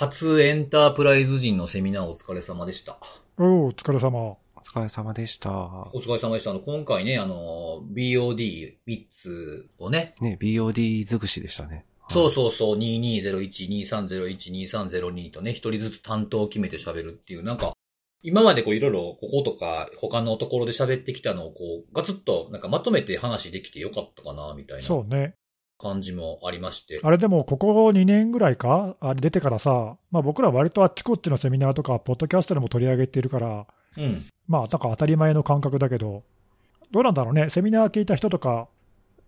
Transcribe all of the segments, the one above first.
初エンタープライズ人のセミナーお疲れ様でした。おお、お疲れ様。お疲れ様でした。お疲れ様でした。あの、今回ね、あの、BOD3 つをね、ね、BOD 尽くしでしたね。そうそうそう、2201、2301、2302とね、一人ずつ担当を決めて喋るっていう、なんか、今までこういろいろこことか他のところで喋ってきたのをこう、ガツッとなんかまとめて話できてよかったかな、みたいなそうね。感じもありまして。あれでも、ここ2年ぐらいか、あれ出てからさ、まあ、僕ら割とあっちこっちのセミナーとか、ポッドキャストでも取り上げてるから、うん。まあ、なんか当たり前の感覚だけど、どうなんだろうね、セミナー聞いた人とか、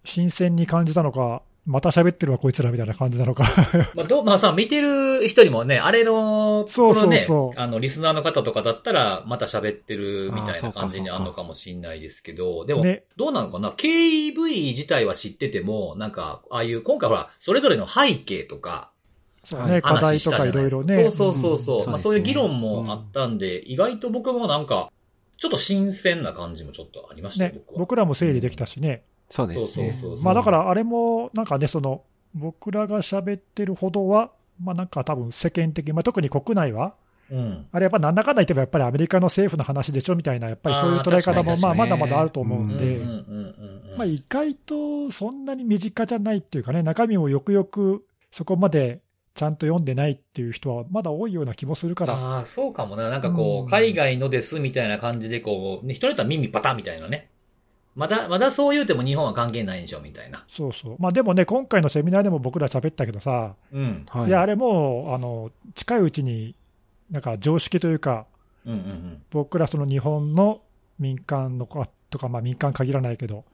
新鮮に感じたのか、また喋ってるわ、こいつらみたいな感じなのか。まあ、どう、まあさ、見てる人にもね、あれの、そうそうこのねそうあの、リスナーの方とかだったら、また喋ってるみたいな感じにあるのかもしんないですけど、でも、ね、どうなのかな ?KV 自体は知ってても、なんか、ああいう、今回ほら、それぞれの背景とか、はいそうね、課題とかいろいろね。そうそうそうそう。うんまあそういう議論もあったんで、意外と僕もなんか、ちょっと新鮮な感じもちょっとありましたよ、ね。僕らも整理できたしね。そうですね。そうそうそうまあだからあれも、なんかね、その、僕らが喋ってるほどは、まあなんか多分世間的に、まあ特に国内は、うん。あれやっぱなんだかんだ言ってもやっぱりアメリカの政府の話でしょみたいな、やっぱりそういう捉え方もまあまだまだあると思うんで、うんうんうんうん。まあ意外とそんなに身近じゃないっていうかね、中身をよくよくそこまでちゃんと読んでないっていう人はまだ多いような気もするから、ああ、そうかもな。なんかこう、うん海外のですみたいな感じでこう、ね、人によっては耳パタみたいなね。まだ、まだそう言うても日本は関係ないんでしょ、みたいな。そうそう、まあでもね、今回のセミナーでも僕ら喋ったけどさ、うん。はい。いや、あれもうあの近いうちに、なんか常識というか、うんうんうん。僕らその日本の民間の子とか、まあ、民間限らないけど、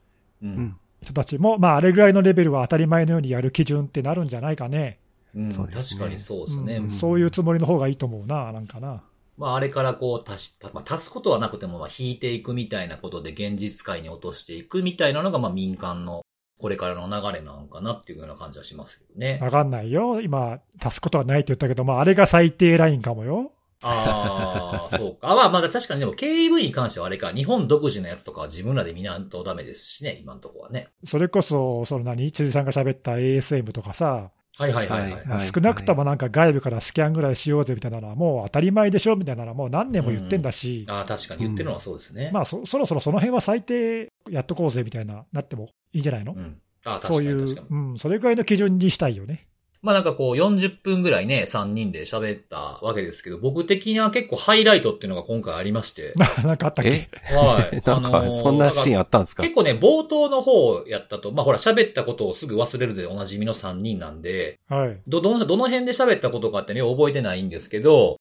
う。うんん。人たちも、まあ、あれぐらいのレベルは当たり前のようにやる基準ってなるんじゃないかね、うん、確かにそうですね。うんんそういうつもりの方がいいと思うな、なんかな。まあ、あれからこう、足し、まあ、足すことはなくても、まあ、引いていくみたいなことで、現実界に落としていくみたいなのが、まあ、民間の、これからの流れなのかなっていうような感じはしますけどね。わかんないよ、今、足すことはないって言ったけど、まあ、あれが最低ラインかもよ。ああ、そうか。あまあ、まだ確かにでも KV に関してはあれか、日本独自のやつとかは自分らで見ないとダメですしね、今のところはね。それこそ、その何、辻さんが喋った ASM とかさ、はいはいはいはい。少なくともなんか外部からスキャンぐらいしようぜみたいなのは、もう当たり前でしょみたいなのは、もう何年も言ってんだし、ああ、確かに言ってるのはそうですね。まあそ、そろそろその辺は最低やっとこうぜみたいな、なってもいいんじゃないの、うん。ああ、確かそういうに確かに。、うん、それぐらいの基準にしたいよね。まあなんかこう40分ぐらいね、3人で喋ったわけですけど、僕的には結構ハイライトっていうのが今回ありまして。なんかあったっえ？けはい。なんか、あのーそんなシーンあったんですか？結構ね、冒頭の方やったと、まあほら喋ったことをすぐ忘れるでおなじみの3人なんで、はい。ど、どの、どの辺で喋ったことかってね、覚えてないんですけど、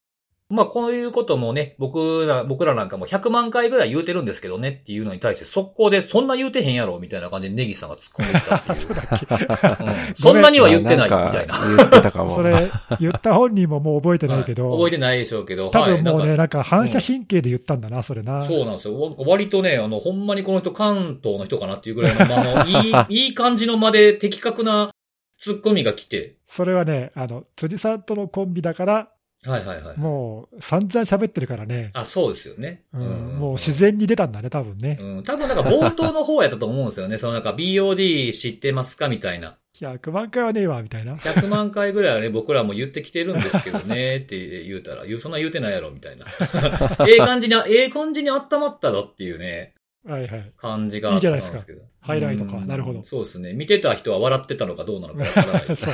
まあこういうこともね、僕ら、僕らなんかも100万回ぐらい言うてるんですけどねっていうのに対して速攻でそんな言うてへんやろみたいな感じでネギさんが突っ込んできたっていう。そうだっけ？うんそんなには言ってないみたいな。んか言ってたかも。それ、言った本人ももう覚えてないけど、はい覚えてないでしょうけど。多分もうね、はいなんか反射神経で言ったんだな、それな。そうなんですよ。わ割とね、あの、ほんまにこの人関東の人かなっていうぐらいの、まあ、あの、いい、いい感じの間で的確なツッコミが来て。それはね、あの、辻さんとのコンビだから、はいはいはい。もう散々喋ってるからね、あ、そうですよね。うんもう自然に出たんだね、多分ね。うん。多分なんか冒頭の方やったと思うんですよね。そのなんか BOD 知ってますかみたいな。100万回はねえわ、みたいな。100万回ぐらいはね、僕らも言ってきてるんですけどね、って言うたら、言う、そんな言うてないやろ、みたいな。ええ感じに、ええ感じに温まったろっていうね、はいはい。感じがあったんですけど。ハイライトかうんなるほどそうですね。見てた人は笑ってたのかどうなのかわからないです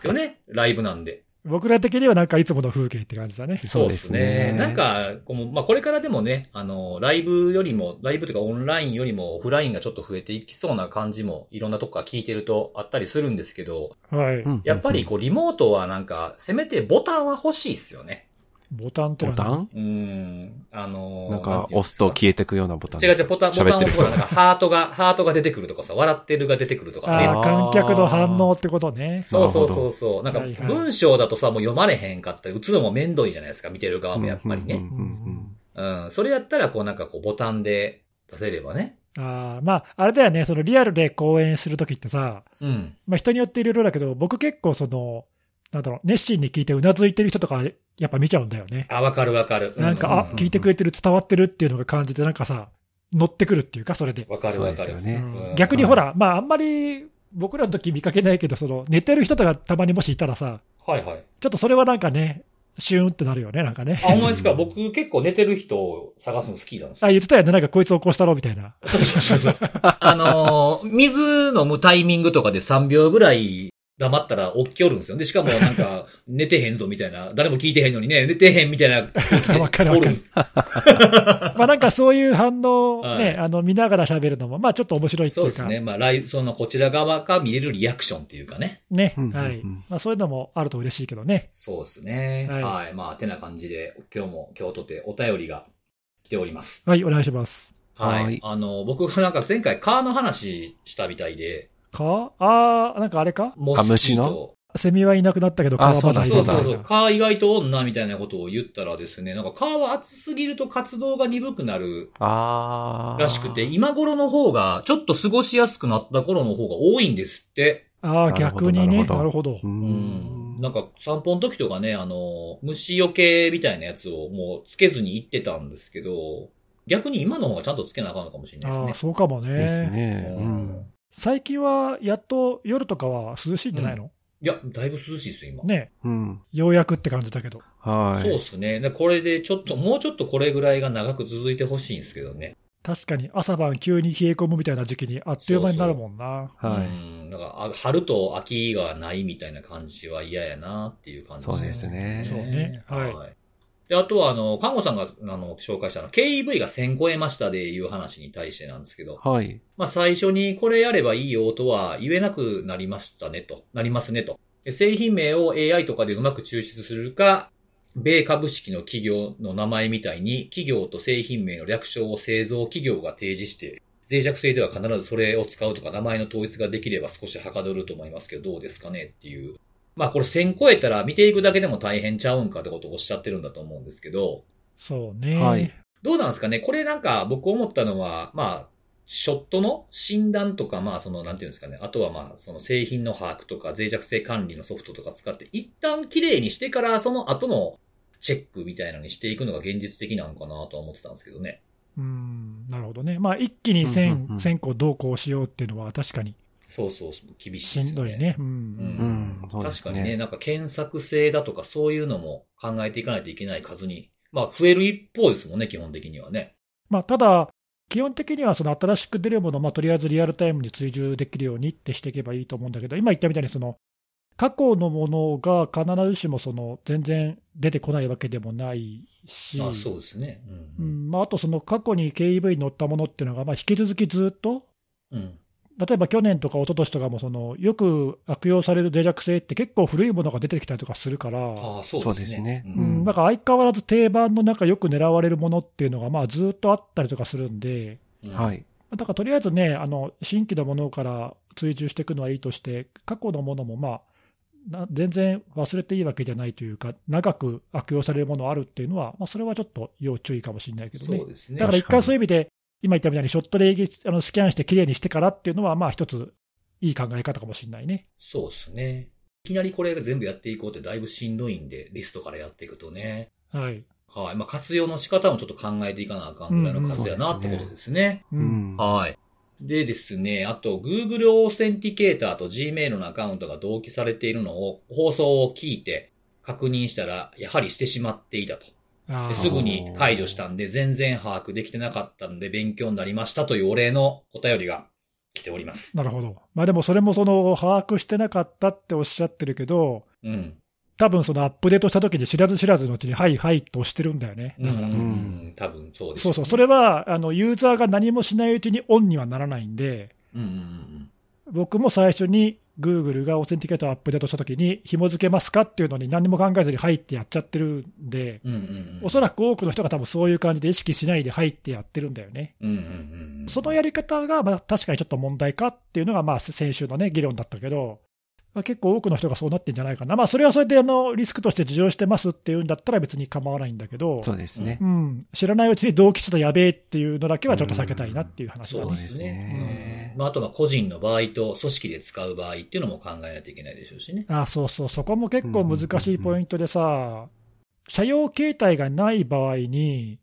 けどね。ライブなんで。僕ら的にはなんかいつもの風景って感じだね。そうですね。なんか、こうまあ、これからでもね、あの、ライブよりも、ライブというかオンラインよりもオフラインがちょっと増えていきそうな感じも、いろんなとこから聞いてるとあったりするんですけど、はい。うんやっぱりこう、リモートはなんか、せめてボタンは欲しいっすよね。ボタンってボタン？うーん。あのーなんか、押すと消えてくようなボタン。違う違う、ボタン、ボタンを押すとなんか、ハートが、ハートが出てくるとかさ、笑ってるが出てくるとかね。ああ、観客の反応ってことね。そうそうそうそう。なんか文章だとさ、もう読まれへんかったり、打つのも面倒いじゃないですか、見てる側もやっぱりね。うんうんうんうん。それやったら、こうなんかこうボタンで出せればね。ああまあ、あれだよね、そのリアルで講演するときってさ、うん。まあ、人によっていろいろだけど、僕結構その、なんだろう、熱心に聞いてうなずいてる人とか、やっぱ見ちゃうんだよね。あ、わかるわかる。なんか、あ、聞いてくれれてる、伝わってるっていうのが感じて、なんかさ、乗ってくるっていうか、それで。わかるわかる。ね。うん逆にほら、まあ、あんまり僕らの時見かけないけど、その寝てる人とかたまにもしいたらさ、はいはい。ちょっとそれはなんかね、シューンってなるよね、なんかね。あ、ほんまですか？僕結構寝てる人を探すの好きなんですよ。あ、言ってたよね、なんかこいつ起こしたろ、みたいな。そうそうそうそう。あのー水飲むタイミングとかで3秒ぐらい黙ったら起きおるんですよ。で、しかもなんか、寝てへんぞみたいな、誰も聞いてへんのにね、寝てへんみたいな わかるわかるおるんです。まあなんかそういう反応をね、はいあの、見ながら喋るのも、まあちょっと面白いっていうか、そうですね。まあ、ライブ、その、こちら側が見れるリアクションっていうかね。ね、はい。まあそういうのもあると嬉しいけどね。そうですね。はいはい。まあ、てな感じで、今日も、今日とてお便りが来ております。はい、お願いします。はい。はいあの、僕がなんか前回、カーの話したみたいで、かあー、なんかあれか？モあ虫の？とセミはいなくなったけど、あ川場そうだそうそういなカー意外と女みたいなことを言ったらですね、なんかカーは熱すぎると活動が鈍くなるああ。らしくて、今頃の方が、ちょっと過ごしやすくなった頃の方が多いんですって。ああ、逆にね、なるほどなるほどう。。うんん。なんか散歩の時とかね、あの、虫除けみたいなやつをもうつけずに行ってたんですけど、逆に今の方がちゃんとつけなあかんのかもしれないああ、ですね。そうかもですね。ね。ううんん。最近はやっと夜とかは涼しいんじゃないの、いや、だいぶ涼しいですよ、今。ね、うん。ようやくって感じだけど。はい。そうですね。でこれでちょっと、もうちょっとこれぐらいが長く続いてほしいんですけどね。確かに朝晩急に冷え込むみたいな時期にあっという間になるもんな。はい。うん。だから、あ春と秋がないみたいな感じは嫌やなっていう感じそうですねそうねはいで、あとは、あの、看護さんが、あの、紹介したの、KEV が1000超えましたでいう話に対してなんですけど、はい。まあ、最初にこれやればいいよとは言えなくなりましたねと、なりますねと。で製品名を AI とかでうまく抽出するか、米株式の企業の名前みたいに、企業と製品名の略称を製造企業が提示して、脆弱性では必ずそれを使うとか名前の統一ができれば少しはかどると思いますけど、どうですかねっていう。まあこれ1000超えたら見ていくだけでも大変ちゃうんかってことをおっしゃってるんだと思うんですけど、そうね。はいどうなんですかね？これなんか僕思ったのは、まあ、ショットの診断とか、まあその、なんていうんですかね？あとはまあ、その製品の把握とか脆弱性管理のソフトとか使って、一旦綺麗にしてから、その後のチェックみたいなのにしていくのが現実的なのかなとは思ってたんですけどね。うん、なるほどね。まあ一気にうんうんう1000、ん1000個どうこうしようっていうのは確かにそうそう、厳しいしですよね。んどいね。う。うんん。うんそうですね確かにね、なんか検索性だとかそういうのも考えていかないといけない数に、まあ増える一方ですもんね、基本的にはね。まあただ、基本的にはその新しく出るものを、まあ、とりあえずリアルタイムに追従できるようにってしていけばいいと思うんだけど、今言ったみたいにその、過去のものが必ずしもその全然出てこないわけでもないし、あそうですね。ううん。んまあ、あとその過去に KEV に乗ったものっていうのが、まあ、引き続きずっと、うん。例えば去年とか一昨年とかもその、よく悪用される脆弱性って結構古いものが出てきたりとかするから、ああ、そうですね。そうんん、だから相変わらず定番の中、よく狙われるものっていうのが、まあ、ずっとあったりとかするんで、うんはい。だからとりあえずね、あの新規のものから追従していくのはいいとして、過去のものも、まあ、な全然忘れていいわけじゃないというか、長く悪用されるものあるっていうのは、まあ、それはちょっと要注意かもしれないけどね。そうですね。だから一回そういう意味で、今言ったみたいにショットであのスキャンしてきれいにしてからっていうのは、まあ一ついい考え方かもしれないね。そうですね。いきなりこれ全部やっていこうってだいぶしんどいんで、リストからやっていくとね。はい。はい。まあ、活用の仕方もちょっと考えていかなあかんぐらいの数やなってことですね。ううんん。はい。でですね、あと、Google オーセンティケーターと Gmail のアカウントが同期されているのを、放送を聞いて確認したら、やはりしてしまっていたと。すぐに解除したんで、全然把握できてなかったので、勉強になりましたというお礼のお便りが来ております。なるほど。まあでもそれもその把握してなかったっておっしゃってるけど、うん。多分そのアップデートした時に知らず知らずのうちに、はいはいと押してるんだよね。うんうんうだから、ん。多分そうです、そうそう、それはあのユーザーが何もしないうちにオンにはならないんで、うんうんうん僕も最初に Google がオーセンティケーターをアップデートした時に、紐付けますかっていうのに何も考えずに入ってやっちゃってるんで、うん。うんうんうん。おそらく多くの人が多分そういう感じで意識しないで入ってやってるんだよね。うんうんうんうん。そのやり方がまあ確かにちょっと問題かっていうのがまあ先週のね、議論だったけど、まあ、結構多くの人がそうなってんじゃないかな。まあそれはそれであのリスクとして事情してますっていうんだったら別に構わないんだけど、そうですねう。ん、知らないうちに同期したやべえっていうのだけはちょっと避けたいなっていう話だね。そうですね。そうですねうんまあ、あとは個人の場合と組織で使う場合っていうのも考えないといけないでしょうしね。あそうそう、そこも結構難しいポイントでさ、社用携帯がない場合に、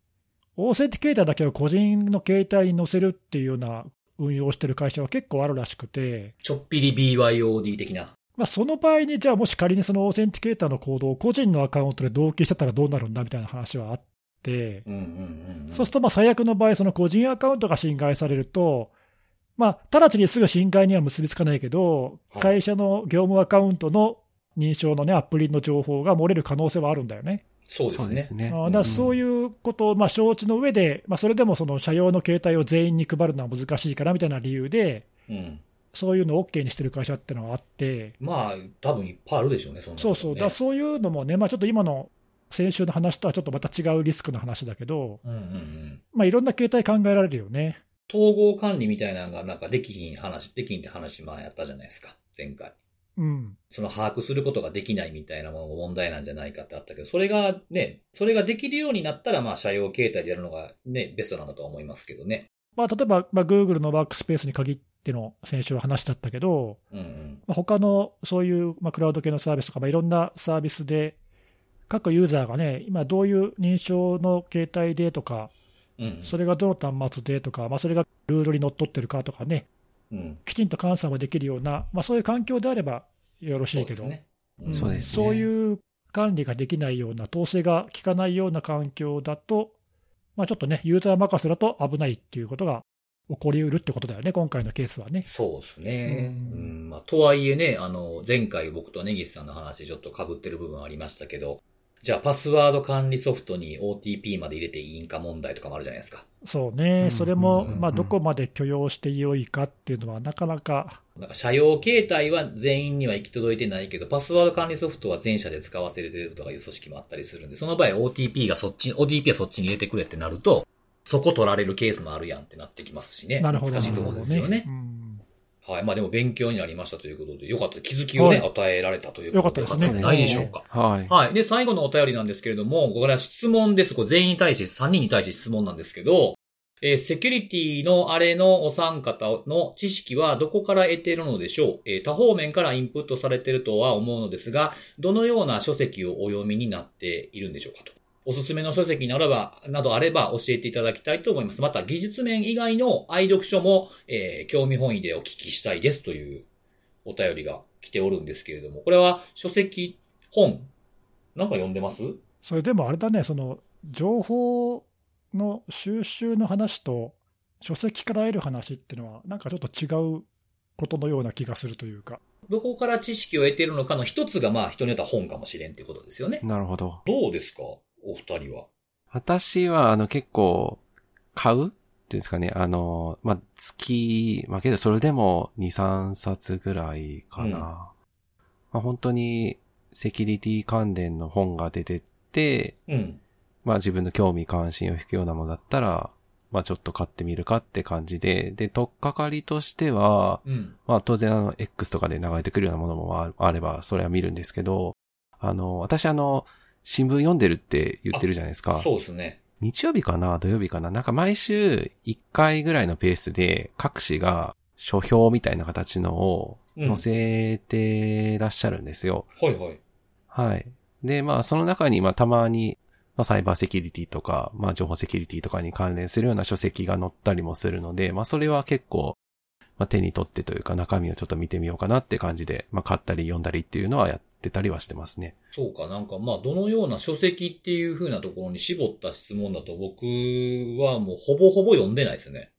Authenticator だけを個人の携帯に載せるっていうような運用をしてる会社は結構あるらしくて、ちょっぴり BYOD 的な。まあ、その場合に、じゃあもし仮にその Authenticator のコードを個人のアカウントで同期してたらどうなるんだみたいな話はあって、うんうんうんうん。そうするとまあ最悪の場合、その個人アカウントが侵害されると、まあ、直ちにすぐ侵害には結びつかないけど、はい会社の業務アカウントの認証のね、アプリの情報が漏れる可能性はあるんだよね。そうですね。だからそういうことをまあ承知の上で、まあ、それでもその社用の携帯を全員に配るのは難しいからみたいな理由で、うん。そういうのを OK にしてる会社ってのがあって、まあ、多分いっぱいあるでしょうね、そねそうそう、だからそういうのもね、まあ、ちょっと今の先週の話とはちょっとまた違うリスクの話だけど、うんうんうん。まあ、いろんな形態考えられるよね。統合管理みたいなのがなんかできひん話、できひんって話前やったじゃないですか、前回。うん、その把握することができないみたいなものが問題なんじゃないかってあったけど、それがね、それができるようになったら、まあ、社用形態でやるのがね、ベストなんだとは思いますけどね。まあ、例えば、まあ、Google のワークスペースに限っての先週は話だったけど、うんうん。まあ、他のそういう、まあ、クラウド系のサービスとか、まあ、いろんなサービスで、各ユーザーがね、今どういう認証の形態でとか、それがどの端末でとか、まあ、それがルールにのっとってるかとかね、うん。きちんと監査もできるような、まあ、そういう環境であればよろしいけど、そういう管理ができないような、統制が効かないような環境だと、まあ、ちょっとね、ユーザー任せだと危ないっていうことが起こりうるってことだよね、今回のケースはね。そうですね。ううんん。まあ、とはいえね、あの、前回僕と根岸さんの話ちょっと被ってる部分ありましたけど、じゃあパスワード管理ソフトに OTP まで入れていいんか問題とかもあるじゃないですか。そうね、うんそれも、うんまあ、どこまで許容してよいかっていうのは、なかなか、なんか社用形態は全員には行き届いてないけど、パスワード管理ソフトは全社で使わせるとかいう組織もあったりするんで、その場合 OTP がそっち、OTP はそっちに入れてくれってなると、そこ取られるケースもあるやんってなってきますしね。なるほど、難しいところですよね。うんはい。まあでも勉強になりましたということで、よかった。気づきをね、はい与えられたということで。よかったですねよないでしょうか。はい。はい。で、最後のお便りなんですけれども、これは質問です。これ全員に対して、3人に対して質問なんですけど、えーセキュリティのあれのお三方の知識はどこから得ているのでしょう、えー多方面からインプットされているとは思うのですが、どのような書籍をお読みになっているんでしょうかと。おすすめの書籍ならば、などあれば教えていただきたいと思います。また、技術面以外の愛読書も、えー興味本位でお聞きしたいですというお便りが来ておるんですけれども、これは書籍、本、なんか読んでます？それでもあれだね、その情報の収集の話と、書籍から得る話っていうのは、なんかちょっと違うことのような気がするというか、どこから知識を得ているのかの一つが、まあ人によっては本かもしれんっていうことですよね。なるほど。どうですか？お二人は？私は、あの、結構、買うっていうんですかね。あの、まあ、月、まあ、けどそれでも2、3冊ぐらいかな。うんまあ、本当に、セキュリティ関連の本が出てって、うん。まあ、自分の興味関心を引くようなものだったら、まあ、ちょっと買ってみるかって感じで、で、とっかかりとしては、うん。まあ当然あの X とかで流れてくるようなものもああれば、それは見るんですけど、あの、私あの、新聞読んでるって言ってるじゃないですか。そうですね。日曜日かな土曜日かななんか毎週1回ぐらいのペースで各紙が書評みたいな形のをうん載せてらっしゃるんですよ。はいはい。はい。で、まあその中にまあたまに、まあサイバーセキュリティとか、まあ情報セキュリティとかに関連するような書籍が載ったりもするので、まあそれは結構、まあ手に取ってというか中身をちょっと見てみようかなって感じで、まあ買ったり読んだりっていうのはやってたりはしてますね。そうか、なんかまあ、どのような書籍っていう風なところに絞った質問だと僕はもうほぼほぼ読んでないですね。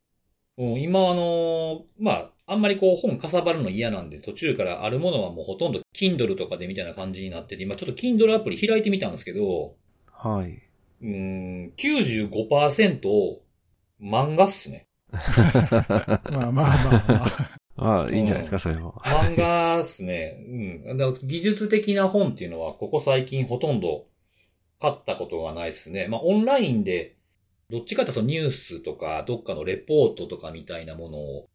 うん、今あの、まあ、あんまりこう本かさばるの嫌なんで途中からあるものはもうほとんど Kindle とかでみたいな感じになってて、今ちょっと Kindle アプリ開いてみたんですけど、はい。うーん、95%漫画っすね。まあまあまあまあ、まあいいんじゃないですか、それも。漫画っすね。うん。だから技術的な本っていうのは、ここ最近ほとんど買ったことがないですね。まあ、オンラインで、どっちかっていうとそのニュースとか、どっかのレポートとかみたいなものを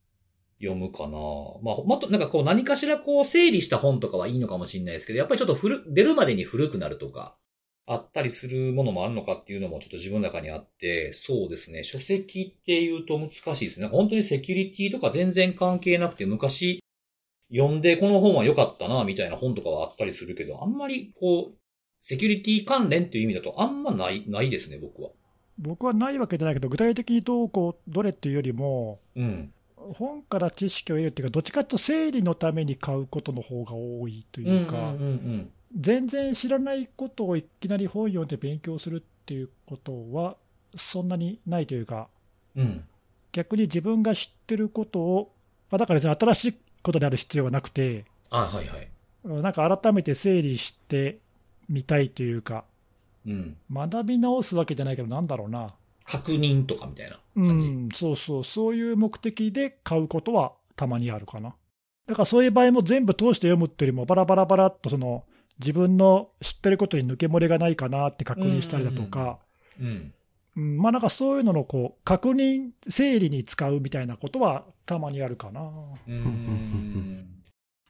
読むかな。まあ、もっとなんかこう何かしらこう整理した本とかはいいのかもしれないですけど、やっぱりちょっと古、出るまでに古くなるとか、あったりするものもあるのかっていうのもちょっと自分の中にあって、そうですね。書籍っていうと難しいですね。なんか本当にセキュリティとか全然関係なくて、昔読んでこの本は良かったな、みたいな本とかはあったりするけど、あんまりこう、セキュリティ関連っていう意味だとあんまない、ないですね、僕は。僕はないわけじゃないけど、具体的にどうこう、どれっていうよりも、うん。本から知識を得るっていうか、どっちかというと整理のために買うことの方が多いというか、うんうんうん全然知らないことをいきなり本読んで勉強するっていうことは、そんなにないというか、うん。うん。逆に自分が知ってることを、まあ、だから新しいことである必要はなくて、あ、はいはい。なんか改めて整理してみたいというか、うん。学び直すわけじゃないけど、なんだろうな、確認とかみたいなう感じ？ん、そうそう、そういう目的で買うことはたまにあるかな。だからそういう場合も全部通して読むっていうよりも、バラバラバラっとその自分の知ってることに抜け漏れがないかなって確認したりだとか、うん。うん。まあなんかそういうののこう確認、整理に使うみたいなことはたまにあるかな。うーん。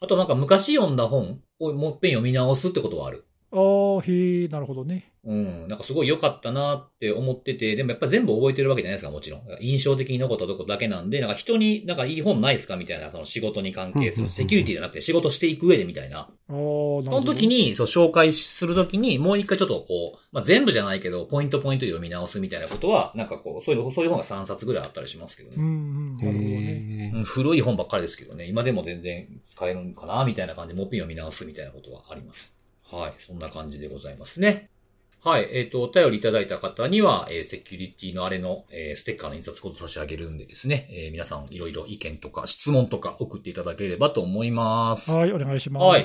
あとなん。か昔読ん。だ本をもう一遍読み直すってことはある。ああ、へえ、なるほどね。うん。なんかすごい良かったなって思ってて、でもやっぱ全部覚えてるわけじゃないですか、もちろん。印象的に残ったとこだけなんで、なんか人になんかいい本ないですかみたいな、その仕事に関係する、セキュリティじゃなくて仕事していく上でみたいな。ああ、なるほど。その時に、そう、紹介する時に、もう一回ちょっとこう、まあ、全部じゃないけど、ポイントポイント読み直すみたいなことは、なんかこう、そういう、そういう本が3冊ぐらいあったりしますけどね。うんうん、なるほどね。へうん古い本ばっかりですけどね、今でも全然使えるんかな、みたいな感じで、もっぺん読み直すみたいなことはあります。はい。そんな感じでございますね。はい。えっ、と、お便りいただいた方には、えーセキュリティのあれの、えーステッカーの印刷コード差し上げるんでですね、えー皆さんいろいろ意見とか質問とか送っていただければと思います。はい、お願いします。はい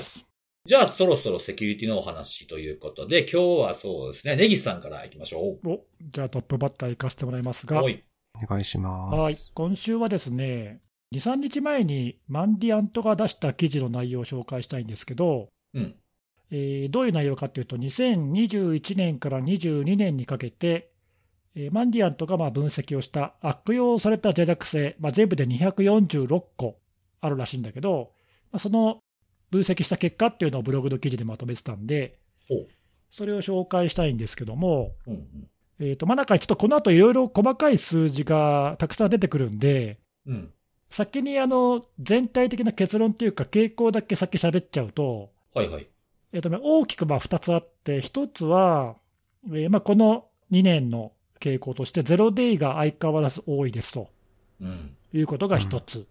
じゃあ、そろそろセキュリティのお話ということで、今日はそうですね、ネギスさんから行きましょおじゃあトップバッター行かせてもらいますう。が、はい。お願いします。はい、今週はですね、2、3日前にマンディアントが出した記事の内容を紹介したいんですけど、うん。えーどういう内容かというと、2021年から22年にかけて、えーマンディアントがまあ分析をした悪用された脆弱性、まあ、全部で246個あるらしいんだけど、まあ、その分析した結果っていうのをブログの記事でまとめてたんでそれを紹介したいんですけども、うんうん。えーとまあ、なんかちょっとこの後いろいろ細かい数字がたくさん出てくるんで、うん。先にあの全体的な結論というか、傾向だけ先喋っちゃうと、はいはい。えーとね、大きくまあ2つあって、1つは、えーまあ、この2年の傾向として、ゼロデイが相変わらず多いですとうん。いうことが1つ、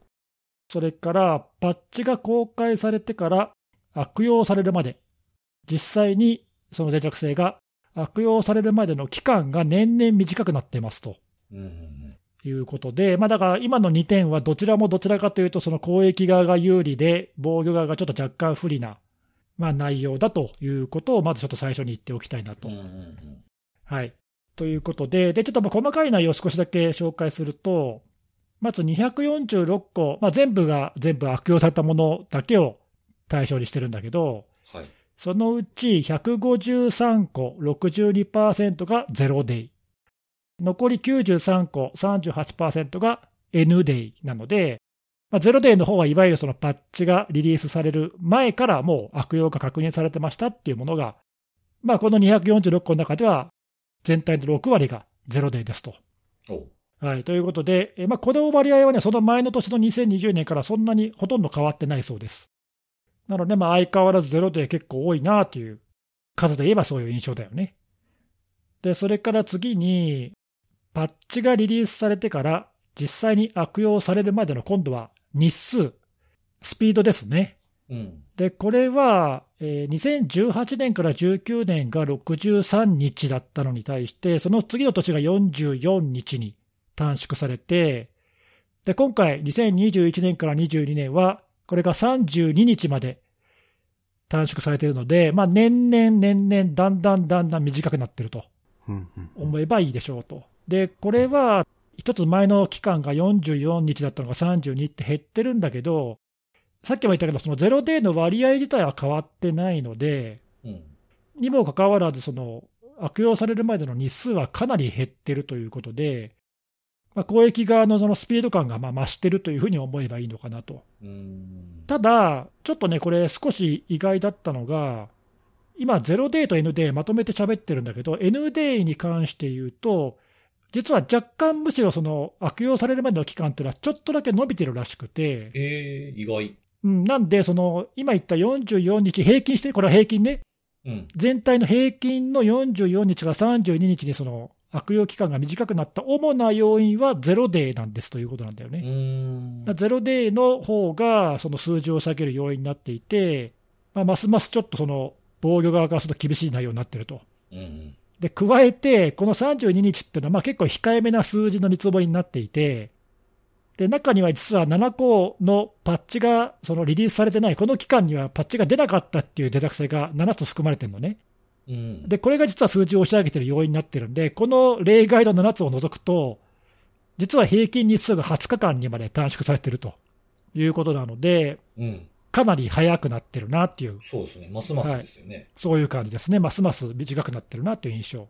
それからパッチが公開されてから悪用されるまで、実際にその脆弱性が悪用されるまでの期間が年々短くなっていますと。うんうんうん。いうことで、まあ、だから今の2点はどちらもどちらかというと、その攻撃側が有利で、防御側がちょっと若干不利な、まあ、内容だということを、まずちょっと最初に言っておきたいなと。うんうんうん。はい、ということで、でちょっとまあ細かい内容を少しだけ紹介すると、まず246個、まあ、全部が全部悪用されたものだけを対象にしてるんだけど、はい。そのうち153個、62%がゼロデイ。残り93個、38%が N デイなので、まあ、ゼロデイの方はいわゆるそのパッチがリリースされる前からもう悪用が確認されてましたっていうものが、まあ、この246個の中では全体の6割がゼロデイですと。はい、ということで、えまあ、この割合はね、その前の年の2020年からそんなにほとんど変わってないそうです。なので、まあ、相変わらずゼロで結構多いなという、数で言えばそういう印象だよね。で、それから次に、パッチがリリースされてから、実際に悪用されるまでの今度は日数、スピードですね。うん。で、これは、えー2018年から19年が63日だったのに対して、その次の年が44日に短縮されて、で、今回、2021年から22年は、これが32日まで短縮されているので、まあ、年々年々だんだんだんだん短くなっていると思えばいいでしょうと。で、これは、一つ前の期間が44日だったのが32って減ってるんだけど、さっきも言ったけど、そのゼロデーの割合自体は変わってないので、うん。にもかかわらず、その悪用されるまでの日数はかなり減ってるということで、まあ、攻撃側のそのスピード感がまあ増してるというふうに思えばいいのかなと。うん。ただ、ちょっとね、これ、少し意外だったのが、今、ゼロデーと N デーまとめて喋ってるんだけど、N デーに関して言うと、実は若干むしろその悪用されるまでの期間っていうのはちょっとだけ伸びてるらしくて、ええ意外。うん、なんで、その今言った44日、平均して、これは平均ね、うん。全体の平均の44日から32日にその悪用期間が短くなった主な要因はゼロデーなんですということなんだよね。ん。ゼロデーの方がその数字を下げる要因になっていて、まあ、ますますちょっとその防御側からすると厳しい内容になってると。うんうん。で、加えて、この32日っていうのは、まあ、結構控えめな数字の見積もりになっていて、で、中には実は7個のパッチがそのリリースされてない、この期間にはパッチが出なかったっていう脆弱性が7つ含まれてるのね。うん。で、これが実は数字を押し上げてる要因になってるんで、この例外の7つを除くと、実は平均日数が20日間にまで短縮されてるということなので、うん。かなり早くなってるなっていうそうですね。ますますですよね。そういう感じですね、ますます短くなってるなという印象。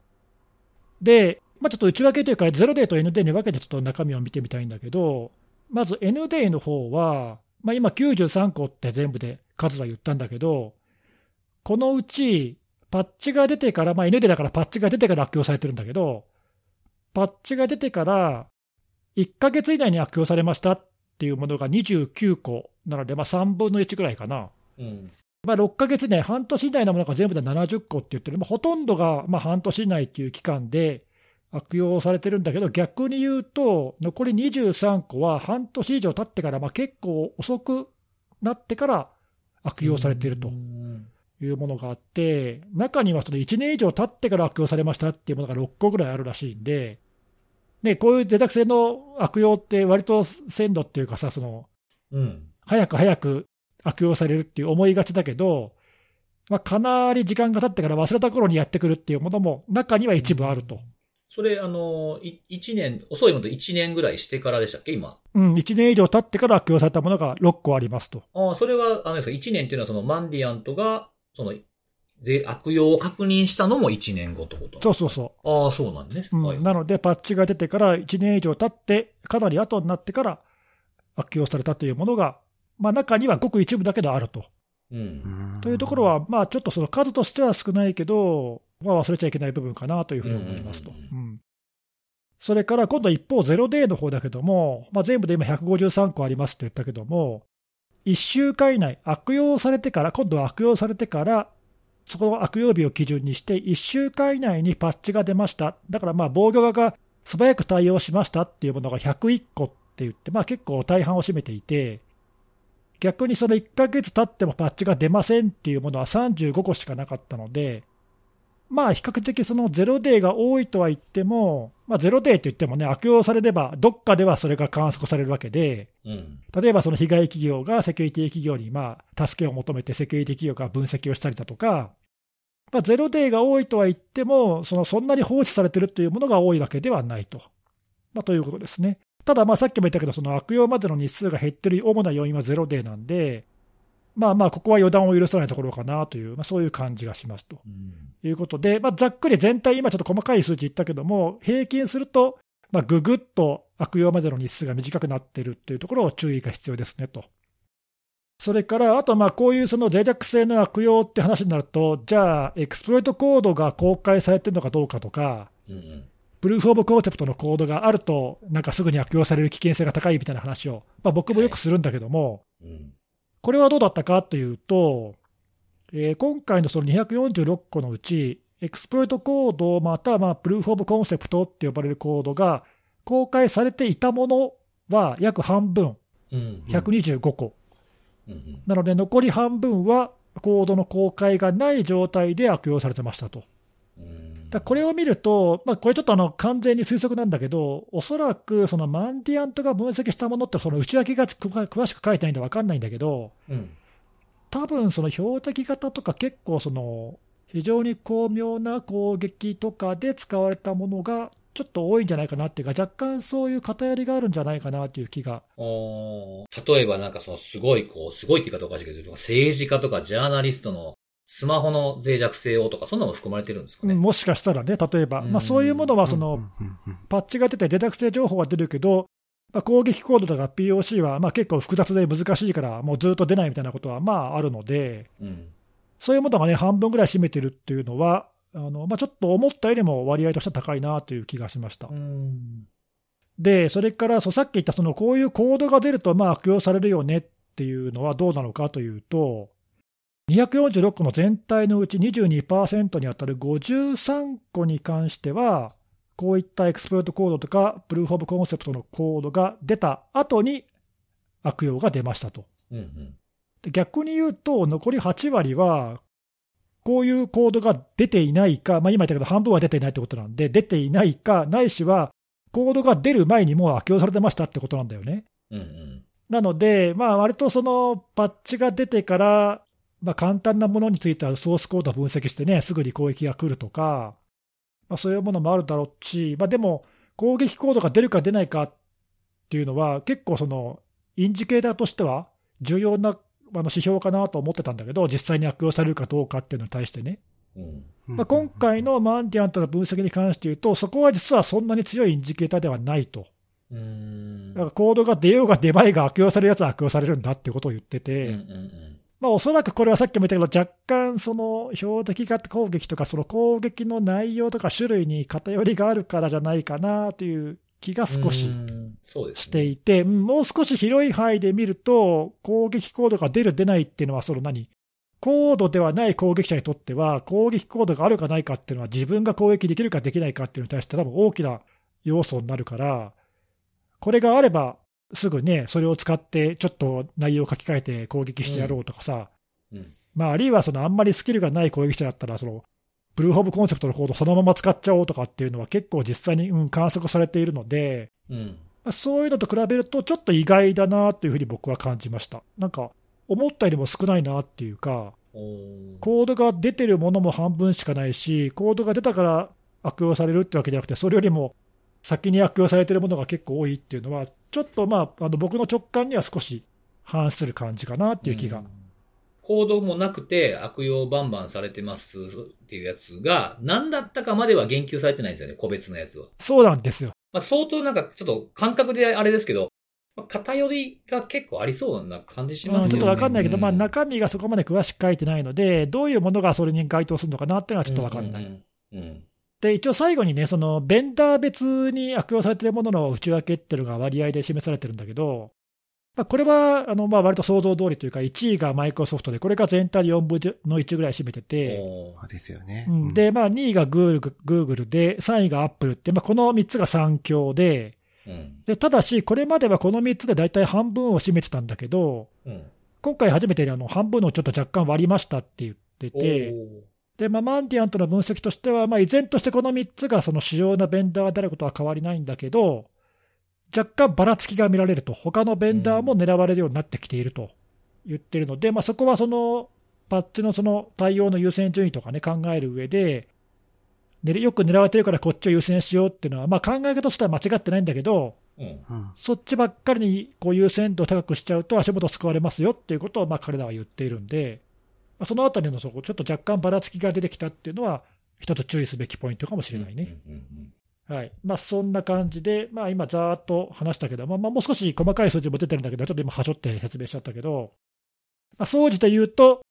で、まあ、ちょっと内訳というか、0デーと N デーに分けてちょっと中身を見てみたいんだけど、まず N デーの方は、まあ、今93個って全部で数は言ったんだけど、このうち、パッチが出てから、まあ、N デーだからパッチが出てから悪用されてるんだけど、パッチが出てから1ヶ月以内に悪用されましたっていうものが29個なので、まあ、3分の1ぐらいかな。うん。まあ、6ヶ月以内、半年以内のものが全部で70個って言ってる、まあ、ほとんどがまあ半年以内っていう期間で悪用されてるんだけど、逆に言うと、残り23個は半年以上経ってから、まあ、結構遅くなってから悪用されているとうんいうものがあって、中にはその1年以上経ってから悪用されましたっていうものが6個ぐらいあるらしいんで、ね、こういう脆弱性の悪用って、割と鮮度っていうかさ、そのうん。早く早く悪用されるっていう思いがちだけど、まあ、かなり時間が経ってから忘れた頃にやってくるっていうものも中には一部あると。それ、あの、い一年、遅いもので1年ぐらいしてからでしたっけ、今？うん、1年以上経ってから悪用されたものが6個ありますと。ああ、それは、あのですか、1年っていうのはそのマンディアントが、その、で、悪用を確認したのも1年後ってこと？そうそうそああ、そうなんね。う。うんはいなので、パッチが出てから1年以上経って、かなり後になってから悪用されたというものが、まあ、中にはごく一部だけどあると。うん。というところは、まあ、ちょっとその数としては少ないけど、まあ、忘れちゃいけない部分かなというふうに思いますと。うんそれから今度一方、ゼロデーの方だけども、まあ、全部で今153個ありますって言ったけども、1週間以内、悪用されてから、今度は悪用されてから、そこの悪用日を基準にして、1週間以内にパッチが出ました、だからまあ防御側が素早く対応しましたっていうものが101個って言って、まあ、結構大半を占めていて、逆にその1ヶ月経ってもパッチが出ませんっていうものは35個しかなかったので、まあ比較的そのゼロデーが多いとは言っても、まあ、ゼロデーと言ってもね、悪用されれば、どっかではそれが観測されるわけで、うん。例えばその被害企業がセキュリティ企業にまあ助けを求めて、セキュリティ企業が分析をしたりだとか、まあ、ゼロデーが多いとは言っても、そのそんなに放置されてるというものが多いわけではないと。まあ、ということですね。ただ、まあさっきも言ったけど、その悪用までの日数が減ってる主な要因はゼロデーなんで、まあまあ、ここは予断を許さないところかなという、まあ、そういう感じがしますと。うん。いうことで、まあ、ざっくり全体、今ちょっと細かい数値言ったけども、平均すると、まあ、ぐぐっと悪用までの日数が短くなっているというところを注意が必要ですねと。それから、あとまあこういうその脆弱性の悪用って話になると、じゃあ、エクスプロイトコードが公開されてるのかどうかとか、うんうん。プルーフ・オブ・コンセプトのコードがあると、なんかすぐに悪用される危険性が高いみたいな話を、まあ、僕もよくするんだけども、うん。これはどうだったかというと、えー今回のその246個のうち、エクスプロイトコードまたはまあプルーフ・オブ・コンセプトって呼ばれるコードが公開されていたものは約半分、うん。125個。なので残り半分はコードの公開がない状態で悪用されてましたと。うんだこれを見ると、まあ、これちょっとあの完全に推測なんだけど、おそらくそのマンディアントが分析したものって、その内訳が詳詳しく書いてないんで分かんないんだけど、うん。多分その標的型とか結構その非常に巧妙な攻撃とかで使われたものがちょっと多いんじゃないかなっていうか、若干そういう偏りがあるんじゃないかなという気が。例えばなんかそのすごいこう、すごいって言い方おかしいけど、政治家とかジャーナリストのスマホの脆弱性をとか、そんなのも含まれてるんですかね？もしかしたらね、例えば、うんまあ、そういうものはパッチが出て、デタク性情報が出るけど、まあ、攻撃コードとか POC はまあ結構複雑で難しいから、もうずっと出ないみたいなことはまああるので、うん。そういうものがね、半分ぐらい占めてるっていうのは、あのまあ、ちょっと思ったよりも割合としては高いなという気がしました。うん。で、それからそうさっき言ったこういうコードが出るとまあ悪用されるよねっていうのはどうなのかというと、246個の全体のうち22%に当たる53個に関しては、こういったエクスプロイトコードとか、プルーフ・オブ・コンセプトのコードが出た後に悪用が出ましたと。うんうん。で逆に言うと、残り8割は、こういうコードが出ていないか、まあ、今言ったけど、半分は出ていないってことなんで、出ていないか、ないしは、コードが出る前にもう悪用されてましたってことなんだよね。うんうん。なので、まあ割とそのパッチが出てから、まあ、簡単なものについてはソースコードを分析してね、すぐに攻撃が来るとか、まあ、そういうものもあるだろうし、まあ、でも、攻撃コードが出るか出ないかっていうのは、結構その、インジケーターとしては重要なあの指標かなと思ってたんだけど、実際に悪用されるかどうかっていうのに対してね。うん。まあ、今回のマンティアントの分析に関して言うと、そこは実はそんなに強いインジケーターではないと。うーん。だからコードが出ようが出まいが悪用されるやつは悪用されるんだっていうことを言ってうんて、うんうん。まあ、おそらくこれはさっきも言ったけど、若干その標的型攻撃とか、その攻撃の内容とか種類に偏りがあるからじゃないかなという気が少し。していて、うんもう少し広い範囲で見ると、攻撃コードが出る、出ないっていうのは、その何、コードではない攻撃者にとっては、攻撃コードがあるかないかっていうのは、自分が攻撃できるかできないかっていうのに対して、多分大きな要素になるから、これがあれば、すぐね、それを使って、ちょっと内容を書き換えて攻撃してやろうとかさ、うん。まあ、あるいはそのあんまりスキルがない攻撃者だったら、そのプルーフ・オブ・コンセプトのコードそのまま使っちゃおうとかっていうのは結構実際に、うん、観測されているので、うん。まあそういうのと比べると、ちょっと意外だなというふうに僕は感じました。なんか、思ったよりも少ないなっていうか、コードが出てるものも半分しかないし、コードが出たから悪用されるってわけじゃなくて、それよりも先に悪用されてるものが結構多いっていうのは、ちょっとまあ、あの僕の直感には少し反する感じかなっていう気が。んコードもなくて悪用バンバンされてますっていうやつが何だったかまでは言及されてないんですよね、個別のやつは。そうなんですよ。まあ、相当なんかちょっと感覚であれですけど、まあ偏りが結構ありそうな感じしますよね。うんちょっとわかんないけど、まあ、うん中身がそこまで詳しく書いてないので、どういうものがそれに該当するのかなっていうのはちょっとわかんない。うんうんうん。で、一応最後にね、そのベンダー別に悪用されているものの内訳っていうのが割合で示されてるんだけど、まあ、これはあのまあ割と想像通りというか、1位がマイクロソフトで、これが全体で4分の1ぐらい占めてて、ですよね。うんで、まあ、2位がグーググーグルで、3位がアップルって、まあ、この3つが3強で、うん。でただし、これまではこの3つで大体半分を占めてたんだけど、うん。今回初めてあの半分のちょっと若干割りましたって言っておて、ーでまあ、マンティアントの分析としては、まあ、依然としてこの3つがその主要なベンダーであることは変わりないんだけど、若干ばらつきが見られると、他のベンダーも狙われるようになってきていると言ってるので、まあ、そこはそのパッチのその対応の優先順位とかね、考える上で、ねよく狙われてるからこっちを優先しようっていうのは、まあ、考え方としては間違ってないんだけど、うん。うんそっちばっかりにこう優先度を高くしちゃうと足元救われますよっていうことをまあ彼らは言っているんで、まあそのあたりのそこ、ちょっと若干ばらつきが出てきたっていうのは、一つ注意すべきポイントかもしれないね。うんうんうんはいまあ、そんな感じで、まあ、今、ざーっと話したけど、まあ、まあもう少し細かい数字も出てるんだけど、ちょっと今、はしょって説明しちゃったけど、まあ、総じて言うと、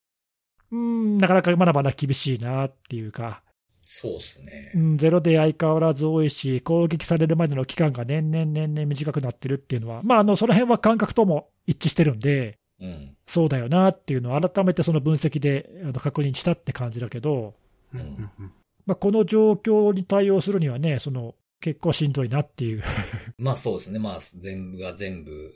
うーん、なかなかまだまだ厳しいなっていうか、そうですねう。ん、ゼロで相変わらず多いし、攻撃されるまでの期間が年々年々短くなってるっていうのは、まあ、あのその辺は感覚とも一致してるんで、うん。そうだよなっていうのを改めてその分析であの確認したって感じだけど、うんまあ、この状況に対応するにはね、その結構しんどいなっていう。まあそうですね。まあ全部が全部、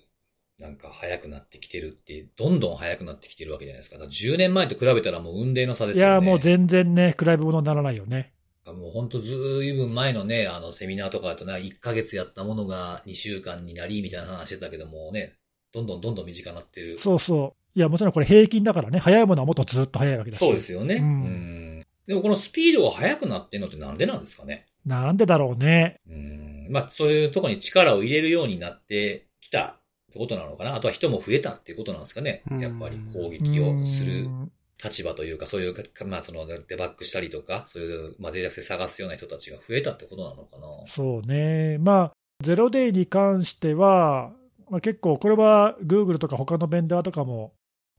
なんか早くなってきてるって、どんどん早くなってきてるわけじゃないですか。だから10年前と比べたらもう運命の差ですよね。いや、もう全然ね、比べ物にならないよね。もう本当ずいぶん前のね、あのセミナーとかだとね、1ヶ月やったものが2週間になりみたいな話してたけどもね、どんどんどんどん短くなってる。そうそう。いや、もちろんこれ平均だからね、早いものはもっとずっと早いわけだし。そうですよね。ううんん。でもこのスピードが速くなってんのってなんでなんですかね。なんでだろうね。うん。まあそういうところに力を入れるようになってきたってことなのかな。あとは人も増えたっていうことなんですかね。うんやっぱり攻撃をするうん立場というか、そういうか、まあそのデバッグしたりとか、そういう、まあ脆弱性探すような人たちが増えたってことなのかな。そうね。まあ、ゼロデイに関しては、まあ、結構、これは Google とか他のベンダーとかも、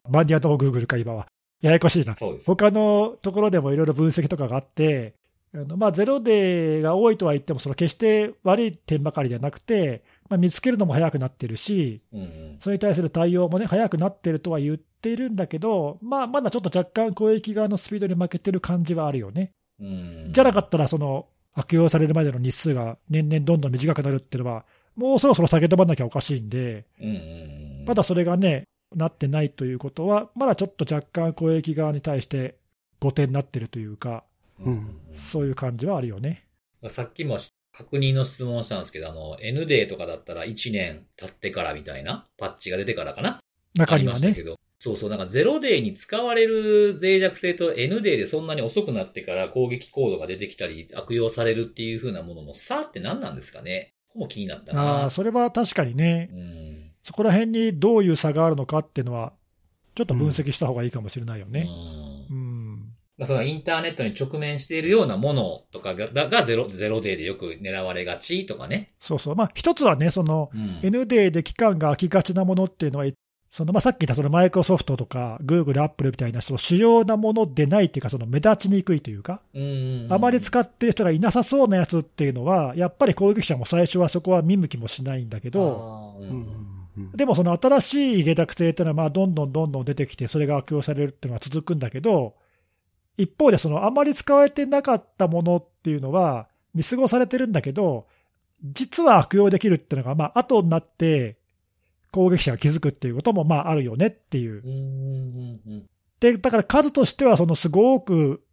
バンディアとも Google か、今は。ややこしいな。他のところでもいろいろ分析とかがあって、あのまあ、ゼロデーが多いとは言っても、その決して悪い点ばかりではなくて、まあ、見つけるのも早くなってるし、うんうん。それに対する対応もね、早くなってるとは言っているんだけど、まあ、まだちょっと若干攻撃側のスピードに負けてる感じはあるよね。うん。じゃなかったら、その悪用されるまでの日数が年々どんどん短くなるっていうのは、もうそろそろ下げ止まらなきゃおかしいんで、うんうんうん。まだそれがね、なってないということは、まだちょっと若干公益側に対して後手になってるというか、うんそういう感じはあるよね。さっきも確認の質問したんですけど、あの、N デーとかだったら1年経ってからみたいな、パッチが出てからかな？中にはねありましたけ。ど。そうそう、なんか0デーに使われる脆弱性と N デーでそんなに遅くなってから攻撃コードが出てきたり、悪用されるっていう風なものの差って何なんですかね？も気になったな。ああ、それは確かにねう、ん。そこら辺にどういう差があるのかっていうのは、ちょっと分析した方がいいかもしれないようね。んうん。まあ、そのインターネットに直面しているようなものとかがががゼロ、ゼロデーでよく狙われがちとかね。そうそう。まあ、一つはね、その、うん。N デーで期間が空きがちなものっていうのは、そのまあ、さっき言ったそのマイクロソフトとか、グーグル、アップルみたいな、その主要なものでないっていうか、その目立ちにくいというか、うんあまり使ってる人がいなさそうなやつっていうのは、やっぱり攻撃者も最初はそこは見向きもしないんだけど、でもその新しい脆弱性っていうのは、まあどんどんどんどん出てきて、それが悪用されるっていうのは続くんだけど、一方で、そのあまり使われてなかったものっていうのは、見過ごされてるんだけど、実は悪用できるっていうのが、まあ後になって攻撃者が気づくっていうこともまああるよねっていう。で、だから数としては、そのすごく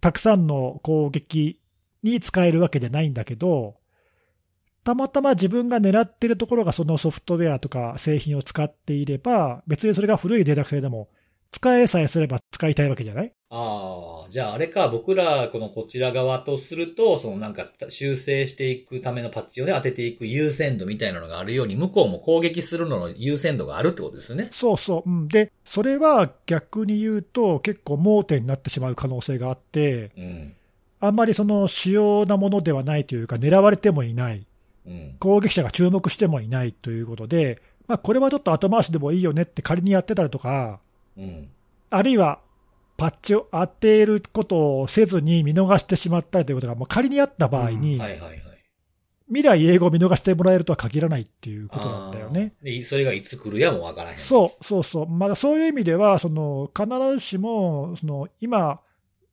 たくさんの攻撃に使えるわけじゃないんだけど、たまたま自分が狙ってるところがそのソフトウェアとか製品を使っていれば、別にそれが古い脆弱性でも、使えさえすれば使いたいわけじゃない？ああ、じゃああれか、僕ら、このこちら側とすると、そのなんか修正していくためのパッチをね、当てていく優先度みたいなのがあるように、向こうも攻撃するのの優先度があるってことですよね。そうそう。うん、で、それは逆に言うと、結構盲点になってしまう可能性があって、うん。あんまりその主要なものではないというか、狙われてもいない。うん。攻撃者が注目してもいないということで、まあ、これはちょっと後回しでもいいよねって仮にやってたりとか、うん。あるいはパッチを当てることをせずに見逃してしまったりということが、もう仮にあった場合に、はいはいはい。未来英語を見逃してもらえるとは限らないっていうことなんだよね。それがいつ来るやもわからへん。そうそうそう、まあ、そういう意味では、その必ずしもその今、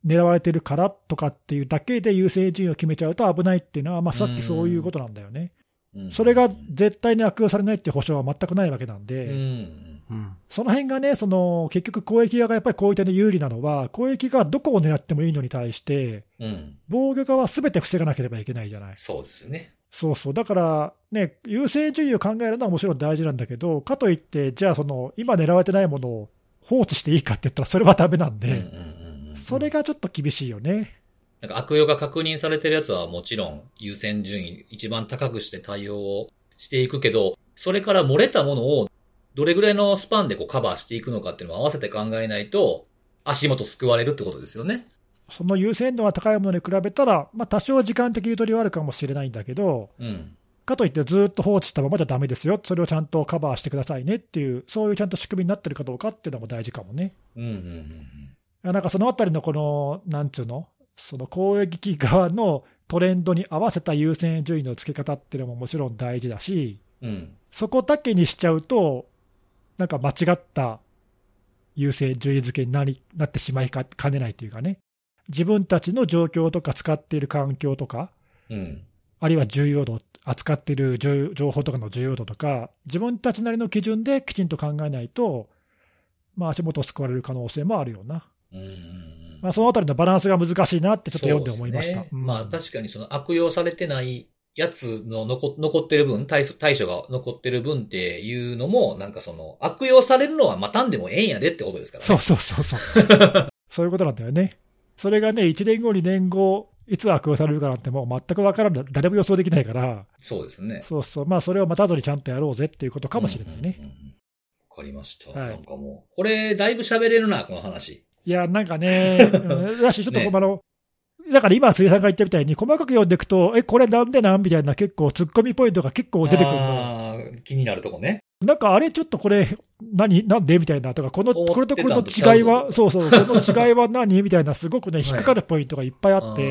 狙われてるからとかっていうだけで優先順位を決めちゃうと危ないっていうのは、まあ、さっきそういうことなんだよね。うんそれが絶対に悪用されないっていう保証は全くないわけなんで。うん。うんその辺がね、その結局、攻撃側がやっぱり攻撃で有利なのは、攻撃がどこを狙ってもいいのに対して、うん。防御側はすべて防がなければいけないじゃない。そうですよね。そうそう、だから、ね、優先順位を考えるのはもちろん大事なんだけど、かといって、じゃあ、その今狙われてないものを放置していいかって言ったら、それはダメなんで。それがちょっと厳しいよね。なんか悪用が確認されてるやつはもちろん優先順位一番高くして対応をしていくけど、それから漏れたものをどれぐらいのスパンでこうカバーしていくのかっていうのを合わせて考えないと、足元救われるってことですよね。その優先度が高いものに比べたら、まあ、多少時間的ゆとりはあるかもしれないんだけど、うん。かといってずっと放置したままじゃダメですよ、それをちゃんとカバーしてくださいねっていう、そういうちゃんと仕組みになってるかどうかっていうのも大事かもね。うんうんうんなんかそのあたりのこの、なんちゅうの、その攻撃側のトレンドに合わせた優先順位の付け方っていうのももちろん大事だし、うん。うん。そこだけにしちゃうと、なんか間違った優先順位付けになりなってしまいかかねないというかね、自分たちの状況とか使っている環境とか、うん。あるいは重要度、扱っている重情報とかの重要度とか、自分たちなりの基準できちんと考えないと、まあ、足元を救われる可能性もあるよな。うんうんうん。まあ、そのあたりのバランスが難しいなってちょっと読んで思いました。ねうんまあ確かにその悪用されてないやつの残残ってる分、対処対処が残ってる分っていうのも、なんかその悪用されるのは待たんでもええんやでってことですからね。そうそうそうそう。そういうことなんだよね。それがね、1年後、2年後、いつ悪用されるかなんてもう全く分からない、誰も予想できないから、そうですね。そうそう、まあそれを待たずにちゃんとやろうぜっていうことかもしれないね。うんうんうんかりました。はいなんかもう、これ、だいぶ喋れるな、この話。いや、なんかね、うんだし、ちょっと、ねあの、だから今、杉さんが言ったみたいに、細かく読んでいくと、え、これなんでなんみたいな結構、突っ込みポイントが結構出てくるの。気になるとこね。なんかあれ、ちょっとこれ、何、なんでみたいなとか、この、これとこれの違いは、そうそう、この違いは何みたいな、すごくね、引っかかるポイントがいっぱいあって、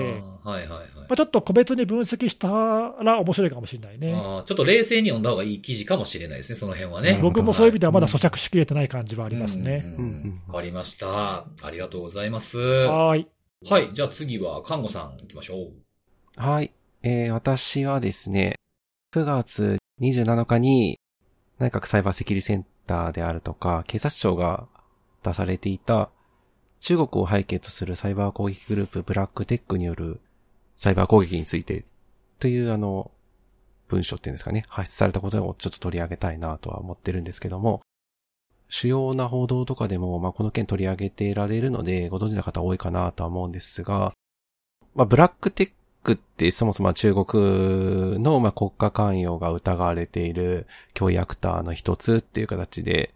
はいはいはい。まあ、ちょっと個別に分析したら面白いかもしれないね。あーちょっと冷静に読んだ方がいい記事かもしれないですね、その辺はね。僕もそういう意味ではまだ咀嚼しきれてない感じはありますね。うんうんうんわかりました。ありがとうございます。はーい。はい。じゃあ次は、看護さん行きましょう。はい。えー、私はですね、9月27日に内閣サイバーセキュリティセンターであるとか、警察庁が出されていた中国を背景とするサイバー攻撃グループブラックテックによるサイバー攻撃についてというあの、文書っていうんですかね、発出されたことをちょっと取り上げたいなとは思ってるんですけども、主要な報道とかでも、まあ、この件取り上げてられるので、ご存知の方多いかなとは思うんですが、まあ、ブラックテックってそもそも中国の、まあ、国家関与が疑われている脅威アクターの一つっていう形で、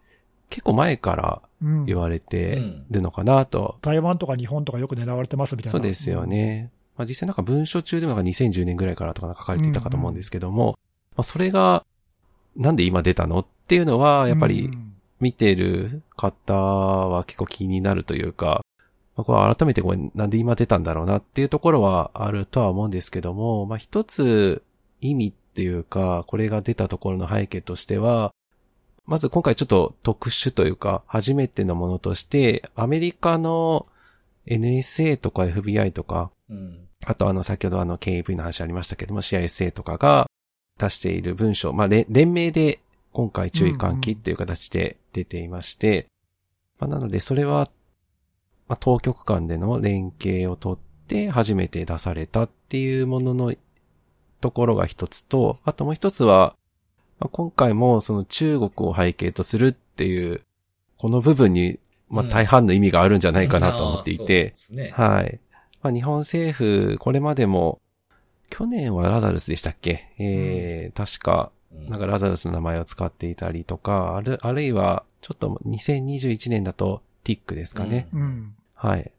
結構前からうん言われてるのかなと。台湾とか日本とかよく狙われてますみたいな。そうですよね。まあ、実際なんか文書中でもなんか2010年ぐらいからとか書かれていたかと思うんですけども、まあ、それが、なんで今出たのっていうのは、やっぱりうん見てる方は結構気になるというか、まあ、これ改めてこれなんで今出たんだろうなっていうところはあるとは思うんですけども、まあ、一つ意味っていうか、これが出たところの背景としては、まず今回ちょっと特殊というか、初めてのものとして、アメリカの NSA とか FBI とか、うん。あとあの、先ほどあの、KAV の話ありましたけども、CISA とかが出している文章、まあ、連連名で今回注意喚起っていう形で出ていまして、まあ、なのでそれは、まあ、当局間での連携をとって初めて出されたっていうもののところが一つと、あともう一つは、まあ、今回もその中国を背景とするっていう、この部分に、まあ、うん大半の意味があるんじゃないかなと思っていて、うですね。はい。まあ、日本政府、これまでも、去年はラザルスでしたっけ？えー、確か、うんなんかラザルスの名前を使っていたりとか、ある、あるいは、ちょっと2021年だと、ティックですかね。うん。はい。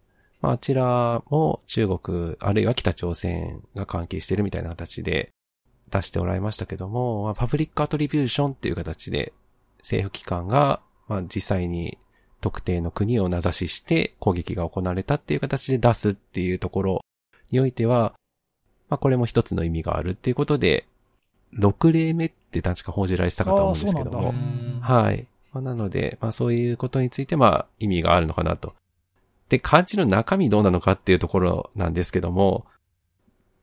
まあ、あちらも中国、あるいは北朝鮮が関係してるみたいな形で出しておられましたけども、まあ、パブリックアトリビューションっていう形で政府機関が、まあ、実際に特定の国を名指しして攻撃が行われたっていう形で出すっていうところにおいては、まあ、これも一つの意味があるっていうことで、6例目って確か報じられてたかと思うんですけどもはい。まあ、なので、まあそういうことについてまあ意味があるのかなと。で、漢字の中身どうなのかっていうところなんですけども、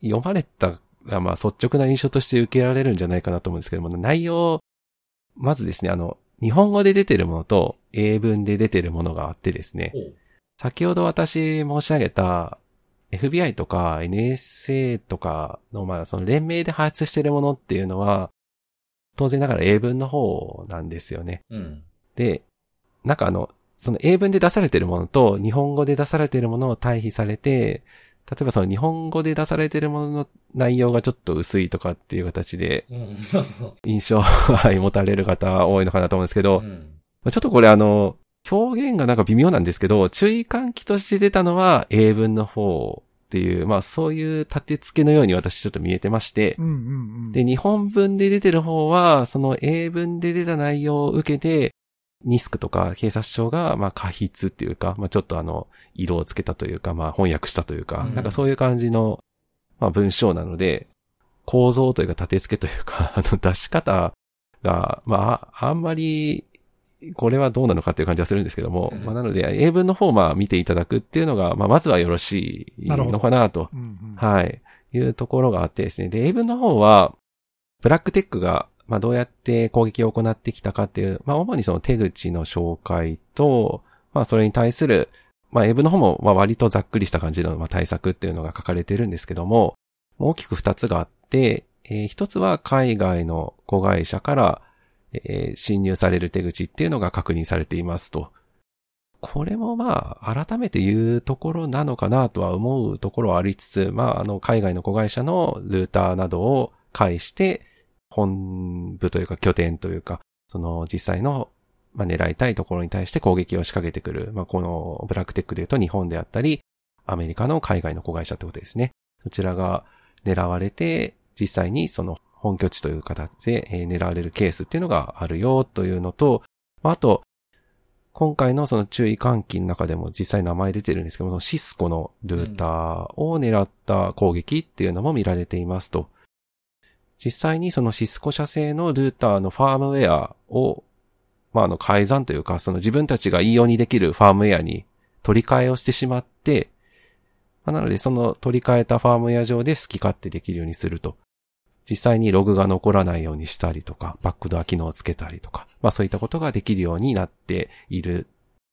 読まれたらまあ率直な印象として受けられるんじゃないかなと思うんですけども、内容、まずですね、あの、日本語で出てるものと英文で出てるものがあってですね、先ほど私申し上げた FBI とか NSA とかの、まあその連名で発出しているものっていうのは、当然ながら英文の方なんですよね。うん。で、なんかあの、その英文で出されているものと日本語で出されているものを対比されて、例えばその日本語で出されているものの内容がちょっと薄いとかっていう形でうん。印象をはい持たれる方多いのかなと思うんですけど、うんまあちょっとこれあの、表現がなんか微妙なんですけど、注意喚起として出たのは英文の方っていう、まあそういう立て付けのように私ちょっと見えてましてう、んうんうん。で、日本文で出てる方は、その英文で出た内容を受けて、ニスクとか警察庁が、まあ過筆っていうか、まあちょっとあの、色をつけたというか、まあ翻訳したというか、うんなんかそういう感じの、まあ文章なので、構造というか立て付けというか、あの出し方が、まあ、あんまり、これはどうなのかっていう感じはするんですけども、うんまあなので、英文の方をまあ見ていただくっていうのが、まあまずはよろしいのかなとうんうんはい。いうところがあってですね。で、英文の方は、ブラックテックが、まあ、どうやって攻撃を行ってきたかっていう、まあ、主にその手口の紹介と、まあ、それに対する、まあ、英文の方も、まあ、割とざっくりした感じの、まあ、対策っていうのが書かれてるんですけども、大きく二つがあって、えー一つは海外の子会社から、えー侵入される手口っていうのが確認されていますと。これもまあ、改めて言うところなのかなとは思うところはありつつ、まあ、あの、海外の子会社のルーターなどを介して、本部というか拠点というか、その実際の、まあ、狙いたいところに対して攻撃を仕掛けてくる。まあ、このブラックテックで言うと日本であったり、アメリカの海外の子会社ってことですね。そちらが狙われて、実際にその本拠地という形でえ狙われるケースっていうのがあるよというのと、あと、今回のその注意喚起の中でも実際名前出てるんですけども、シスコのルーターを狙った攻撃っていうのも見られていますと。実際にそのシスコ社製のルーターのファームウェアを、まあ、あの改ざんというか、その自分たちがいいようにできるファームウェアに取り替えをしてしまって、まあ、なので、その取り替えたファームウェア上で好き勝手できるようにすると。実際にログが残らないようにしたりとか、バックドア機能をつけたりとか、まあそういったことができるようになっている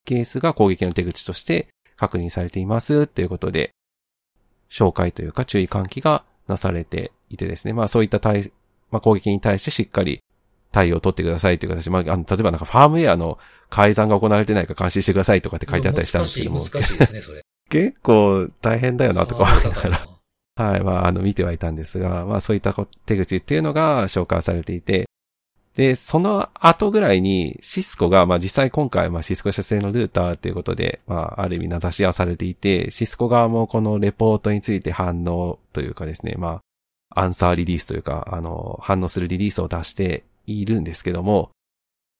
ケースが攻撃の手口として確認されていますということで、紹介というか注意喚起がなされていてですね、まあそういった対、まあ攻撃に対してしっかり対応を取ってくださいという形、まあ、あの、例えばなんかファームウェアの改ざんが行われてないか監視してくださいとかって書いてあったりしたんですけども。難しいですね、それ。結構大変だよなとか思いながら。はい、まあ、あの、見てはいたんですが、まあ、そういった手口っていうのが紹介されていて、で、その後ぐらいにシスコが、まあ実際今回、まあシスコ社製のルーターということで、まあある意味名指しはされていて、シスコ側もこのレポートについて反応というかですね、まあ、アンサーリリースというか、あの、反応するリリースを出しているんですけども、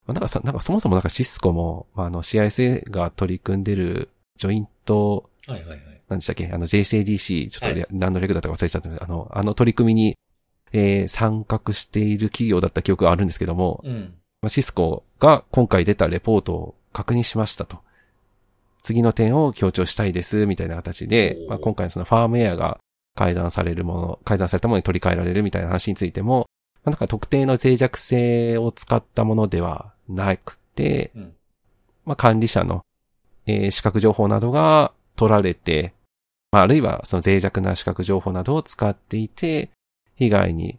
まあ、なんかさ、なんかそもそもなんかシスコも、まあ、あの CISA が取り組んでるジョイント、はいはいはい。なんでしたっけ？あの JCDC、ちょっと、何のレグだったか忘れちゃったあの、あの取り組みにえー、参画している企業だった記憶があるんですけども、うん、まあ、シスコが今回出たレポートを確認しましたと。次の点を強調したいです、みたいな形で、まあ、今回そのファームウェアが改ざんされるもの、改ざんされたものに取り替えられるみたいな話についても、まあ、なんか特定の脆弱性を使ったものではなくて、うん、まあ、管理者の、えー、資格情報などが取られて、まあ、あるいはその脆弱な資格情報などを使っていて、被害に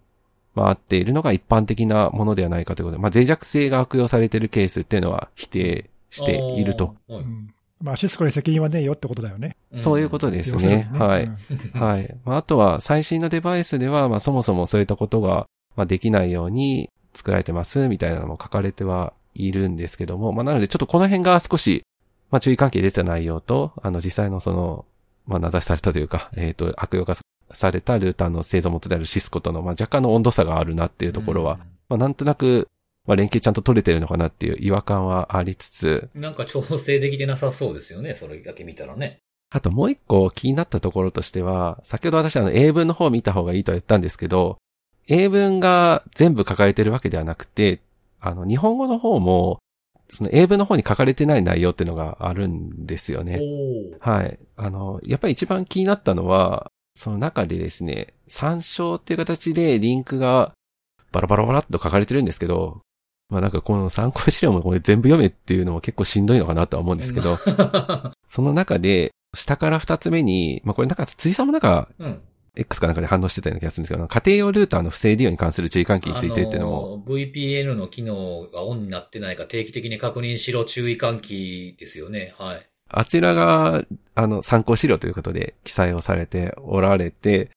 回っているのが一般的なものではないかということで、まあ、脆弱性が悪用されているケースっていうのは否定していると。うん、まあ、シスコに責任はねえよってことだよね。そういうことですね。ねはい。うん、はい。まあ、あとは、最新のデバイスでは、まあ、そもそもそういったことが、まあ、できないように作られてます、みたいなのも書かれてはいるんですけども、まあ、なので、ちょっとこの辺が少し、まあ、注意関係出た内容と、あの、実際のその、まあ、名指しされたというか、えっ、ー、と、悪用がされたルーターの製造元であるシスコとの、まあ、若干の温度差があるなっていうところは、うん、まあ、なんとなく、まあ、連携ちゃんと取れてるのかなっていう違和感はありつつ。なんか調整できてなさそうですよね、それだけ見たらね。あともう一個気になったところとしては、先ほど私あの英文の方を見た方がいいと言ったんですけど、英文が全部書かれてるわけではなくて、あの、日本語の方も、その英文の方に書かれてない内容っていうのがあるんですよね。はい。あの、やっぱり一番気になったのは、その中でですね、参照っていう形でリンクがバラバラバラっと書かれてるんですけど、まあなんかこの参考資料もこれ全部読めっていうのも結構しんどいのかなとは思うんですけど、その中で下から二つ目に、まあこれなんか辻さんもなんか、うん X かなんかで反応してたような気がするんですけど、家庭用ルーターの不正利用に関する注意喚起についてっていうのも。VPN の機能がオンになってないか定期的に確認しろ注意喚起ですよね。はい。あちらが、あの、参考資料ということで記載をされておられて、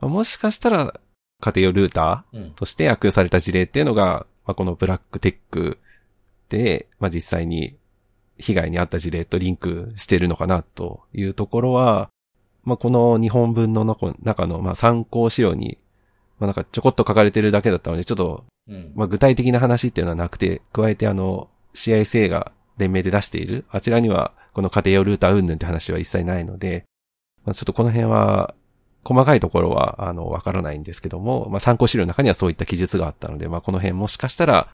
もしかしたら、家庭用ルーターとして悪用された事例っていうのが、まあ、このブラックテックで、まあ、実際に被害に遭った事例とリンクしてるのかなというところは、まあ、この日本文の中の、まあ、参考資料に、まあ、なんかちょこっと書かれてるだけだったので、ちょっと、まあ、具体的な話っていうのはなくて、加えてあの、CISA が連名で出している、あちらには、この家庭用ルーター云々って話は一切ないので、まあ、ちょっとこの辺は、細かいところは、あの、わからないんですけども、まあ、参考資料の中にはそういった記述があったので、まあ、この辺もしかしたら、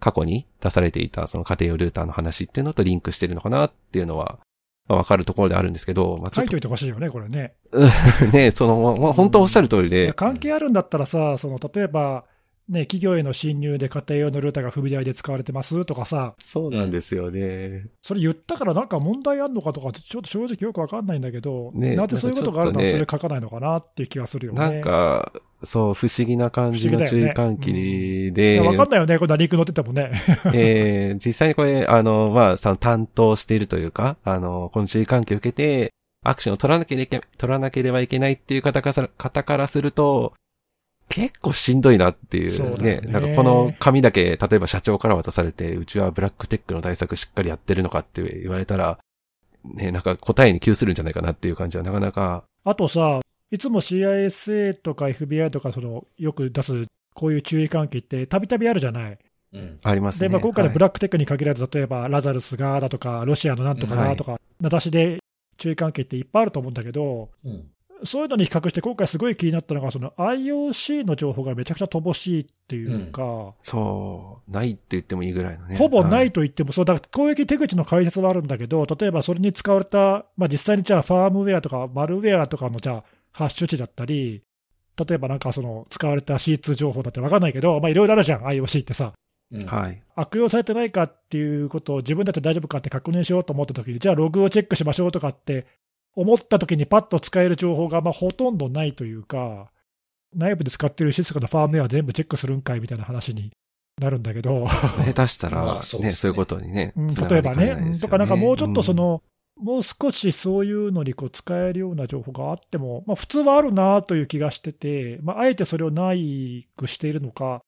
過去に出されていたその家庭用ルーターの話っていうのとリンクしてるのかなっていうのは、まあ、わかるところであるんですけど、まあ、書いといてほしいよね、これね。ねその、まあ、本当おっしゃる通りで。関係あるんだったらさ、その、例えば、ね、企業への侵入で家庭用のルーターが不備台で使われてますとかさ。そうなんですよね。それ言ったからなんか問題あんのかとか、ちょっと正直よくわかんないんだけど、ね、なぜそういうことがあるのはそれ書かないのかなっていう気がするよね。なんか、そう、不思議な感じの注意喚起で。わ、ねうん、かんないよね、これリンク載っててもね。えー、実際にこれ、あの、まあ、その担当しているというか、あの、この注意喚起を受けて、アクションを取らなければ取らなければいけないっていう方から方からすると、結構しんどいなっていうね。ねなんかこの紙だけ、例えば社長から渡されて、うちはブラックテックの対策しっかりやってるのかって言われたら、ね、なんか答えに窮するんじゃないかなっていう感じはなかなか。あとさ、いつも CISA とか FBI とかその、よく出すこういう注意喚起ってたびたびあるじゃない。うん、ありますね。で、まあ、今回のブラックテックに限らず、はい、例えばラザルスがだとか、ロシアのなんとかがとか、名指しで注意喚起っていっぱいあると思うんだけど、うん、そういうのに比較して、今回すごい気になったのが、その IOC の情報がめちゃくちゃ乏しいっていうか、そう、ないって言ってもいいぐらいのね。ほぼなはいと言っても、そうだから攻撃手口の解説はあるんだけど、例えばそれに使われた、まあ、実際にじゃあ、ファームウェアとかマルウェアとかのじゃあハッシュ値だったり、例えばなんかその使われた C2 情報だって分かんないけど、まあいろいろあるじゃん、IOC ってさ。うんはい。悪用されてないかっていうことを自分だって大丈夫かって確認しようと思ったときに、じゃあログをチェックしましょうとかって思ったときにパッと使える情報がまあほとんどないというか、内部で使ってるシステムのファームウェア全部チェックするんかいみたいな話になるんだけど、下手したら、まあそうね、そういうことにねうん、繋例えばね。とかなんかもうちょっとそうん、の、もう少しそういうのにこう使えるような情報があっても、まあ、普通はあるなという気がしてて、まあ、あえてそれをないくしているのか、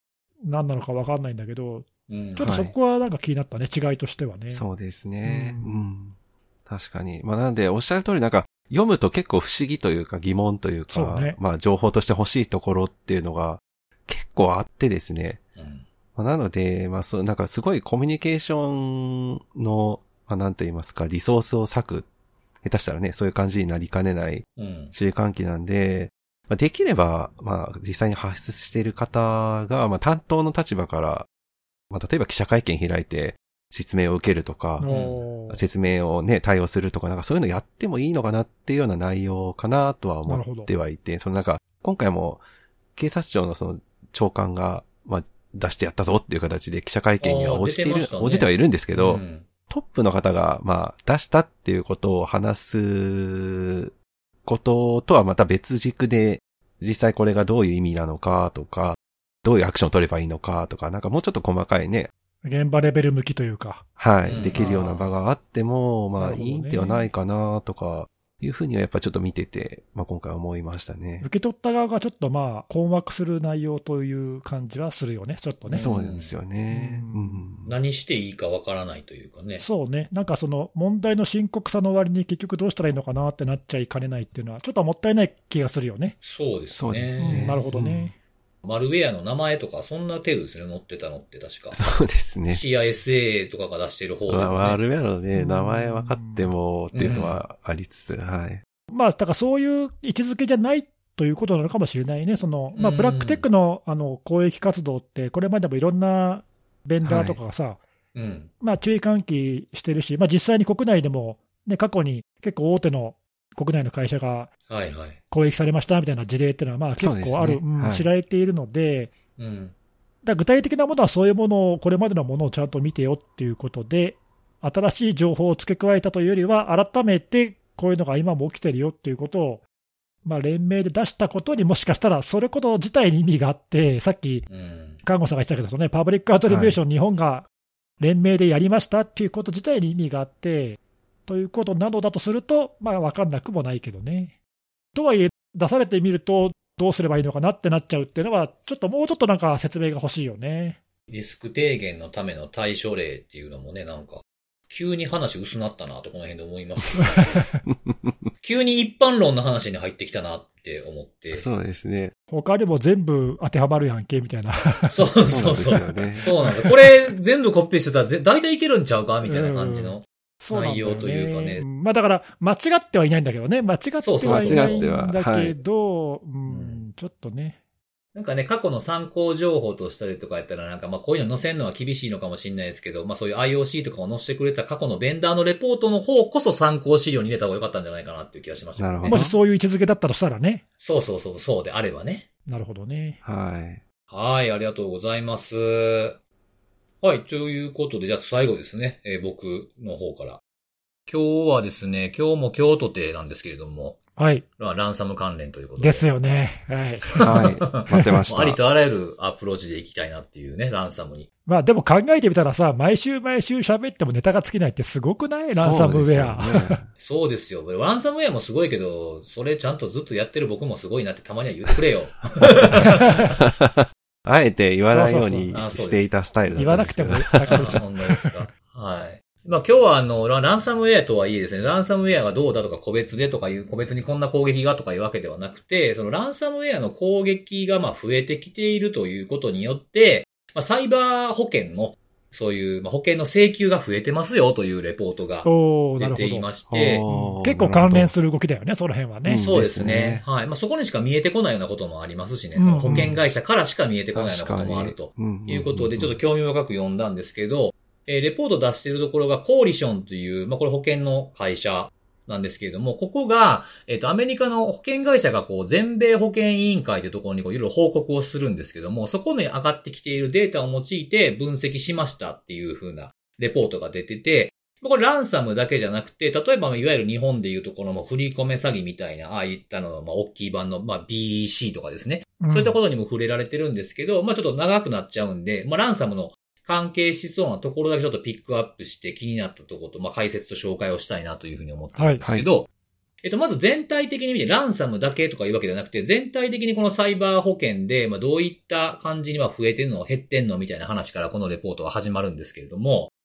何なのか分かんないんだけど、うんちょっとそこはなんか気になったね、違いとしてはね。そうですね。ううんん。確かに。まあなんで、おっしゃる通りなんか、読むと結構不思議というか疑問というか、そうねまあ情報として欲しいところっていうのが結構あってですね。うんまあ、なので、まあそう、なんかすごいコミュニケーションの、まあなんと言いますか、リソースを割く。下手したらね、そういう感じになりかねないうん注意喚起なんで、まあ、できれば、まあ実際に発出している方が、まあ担当の立場から、まあ例えば記者会見開いて説明を受けるとか、説明をね、対応するとか、なんかそういうのやってもいいのかなっていうような内容かなとは思ってはいて、そのなんか、今回も警察庁のその長官が、まあ、出してやったぞっていう形で記者会見には応じている、ね。応じてはいるんですけど、うん。トップの方が、まあ、出したっていうことを話すこととはまた別軸で、実際これがどういう意味なのかとか、どういうアクションを取ればいいのかとか、なんかもうちょっと細かいね、現場レベル向きというか、はい、うんできるような場があっても、まあ、いいんではないかなとか、いうふうにはやっぱちょっと見てて、まあ今回思いましたね。受け取った側がちょっとまあ困惑する内容という感じはするよね、ちょっとね。そうなんですよね。ううんん。何していいかわからないというかね。そうね、なんかその問題の深刻さの割に結局どうしたらいいのかなってなっちゃいかねないっていうのは、ちょっともったいない気がするよね。そうですね。そうですねうんなるほどね。マルウェアの名前とか、そんな程度ですね、載ってたのって確か。そうですね。CISA とかが出してる方ね、まあ、ワールウェアのね、うん名前分かってもっていうのはありつつ、はい。まあ、だからそういう位置づけじゃないということなのかもしれないね、そのまあ、うんブラックテックのあの公益活動って、これまでもいろんなベンダーとかがさ、うん。まあ、注意喚起してるし、まあ、実際に国内でも、ね、過去に結構大手の国内の会社がはいはい。攻撃されましたみたいな事例っていうのは、まあ、結構ある、うんはい知られているので、うん。だから具体的なものはそういうものを、これまでのものをちゃんと見てよっていうことで、新しい情報を付け加えたというよりは、改めてこういうのが今も起きてるよっていうことを、まあ、連名で出したことにもしかしたら、それこと自体に意味があって、さっき、うん。看護さんが言ってたけど、そのね、パブリックアトリビューション、日本が連名でやりましたっていうこと自体に意味があって、ということなのだとすると、まあ、分かんなくもないけどね。とはいえ、出されてみると、どうすればいいのかなってなっちゃうっていうのは、ちょっともうちょっとなんか説明が欲しいよね。リスク低減のための対処例っていうのもね、なんか、急に話薄なったなとこの辺で思います、急に一般論の話に入ってきたなって思って。そうですね。他にも全部当てはまるやんけみたいな。そうそうそう。そうなんですよねそうなんですよ。これ全部コピーしてたらぜ大体いけるんちゃうかみたいな感じの。そうなんだよね。内容というかねんまあだから、間違ってはいないんだけどね。間違ってはいないんだけど、うん、ちょっとね。なんかね、過去の参考情報としたりとかやったら、なんかまあこういうの載せるのは厳しいのかもしれないですけど、まあそういう IOC とかを載せてくれた過去のベンダーのレポートの方こそ参考資料に入れた方が良かったんじゃないかなっていう気がしました、ね。なるほどもしそういう位置づけだったとしたらね。そうそうそう、そうであればね。なるほどね。はい。はい、ありがとうございます。はい、ということで、じゃあ最後ですね、えー僕の方から。今日はですね、今日も京都亭なんですけれども、はい。まあランサム関連ということで。ですよね。はい。はい。待ってまし もうありた。とあらゆるアプローチでいきたいなっていうね、ランサムに。まあでも考えてみたらさ、毎週毎週喋ってもネタが尽きないってすごくない？ランサムウェア。そうですよねそうですよ。ランサムウェアもすごいけど、それちゃんとずっとやってる僕もすごいなってたまには言ってくれよ。あえて言わないようにしていたスタイルだ言わなくてもったんですわかるでしょ。本当ですか。はい。まあ今日はあの、ラランサムウェアとはいえですね、ランサムウェアがどうだとか個別でとかいう、個別にこんな攻撃がとかいうわけではなくて、そのランサムウェアの攻撃がまあ増えてきているということによって、まあ、サイバー保険のそういう、まあ、保険の請求が増えてますよというレポートが出ていまして、うん結構関連すする動きだよね、その辺はね。うんそうですね。ですねはい。まあ、そこにしか見えてこないようなこともありますしね。うん保険会社からしか見えてこないようなこともあると。いうことで、ちょっと興味深く読んだんですけど、えーレポート出しているところがコーリションという、まあ、これ保険の会社なんですけれども、ここが、えっ、と、アメリカの保険会社がこう、全米保険委員会というところにこう、いろいろ報告をするんですけども、そこに上がってきているデータを用いて分析しましたっていう風なレポートが出てて、まあこれランサムだけじゃなくて、例えば、いわゆる日本でいうところも振り込め詐欺みたいな、ああいったのの、まあ、大きい版の、まあ、BEC とかですね。んそういったことにも触れられてるんですけど、まあちょっと長くなっちゃうんで、まあランサムの関係しそうなところだけちょっとピックアップして気になったところと、まあ解説と紹介をしたいなというふうに思ってるんですけど、えっと、まず全体的に見て、ランサムだけとかいうわけじゃなくて、全体的にこのサイバー保険で、まあどういった感じには増えてるの、減ってんのみたいな話からこのレポートは始まるんですけれども、まあ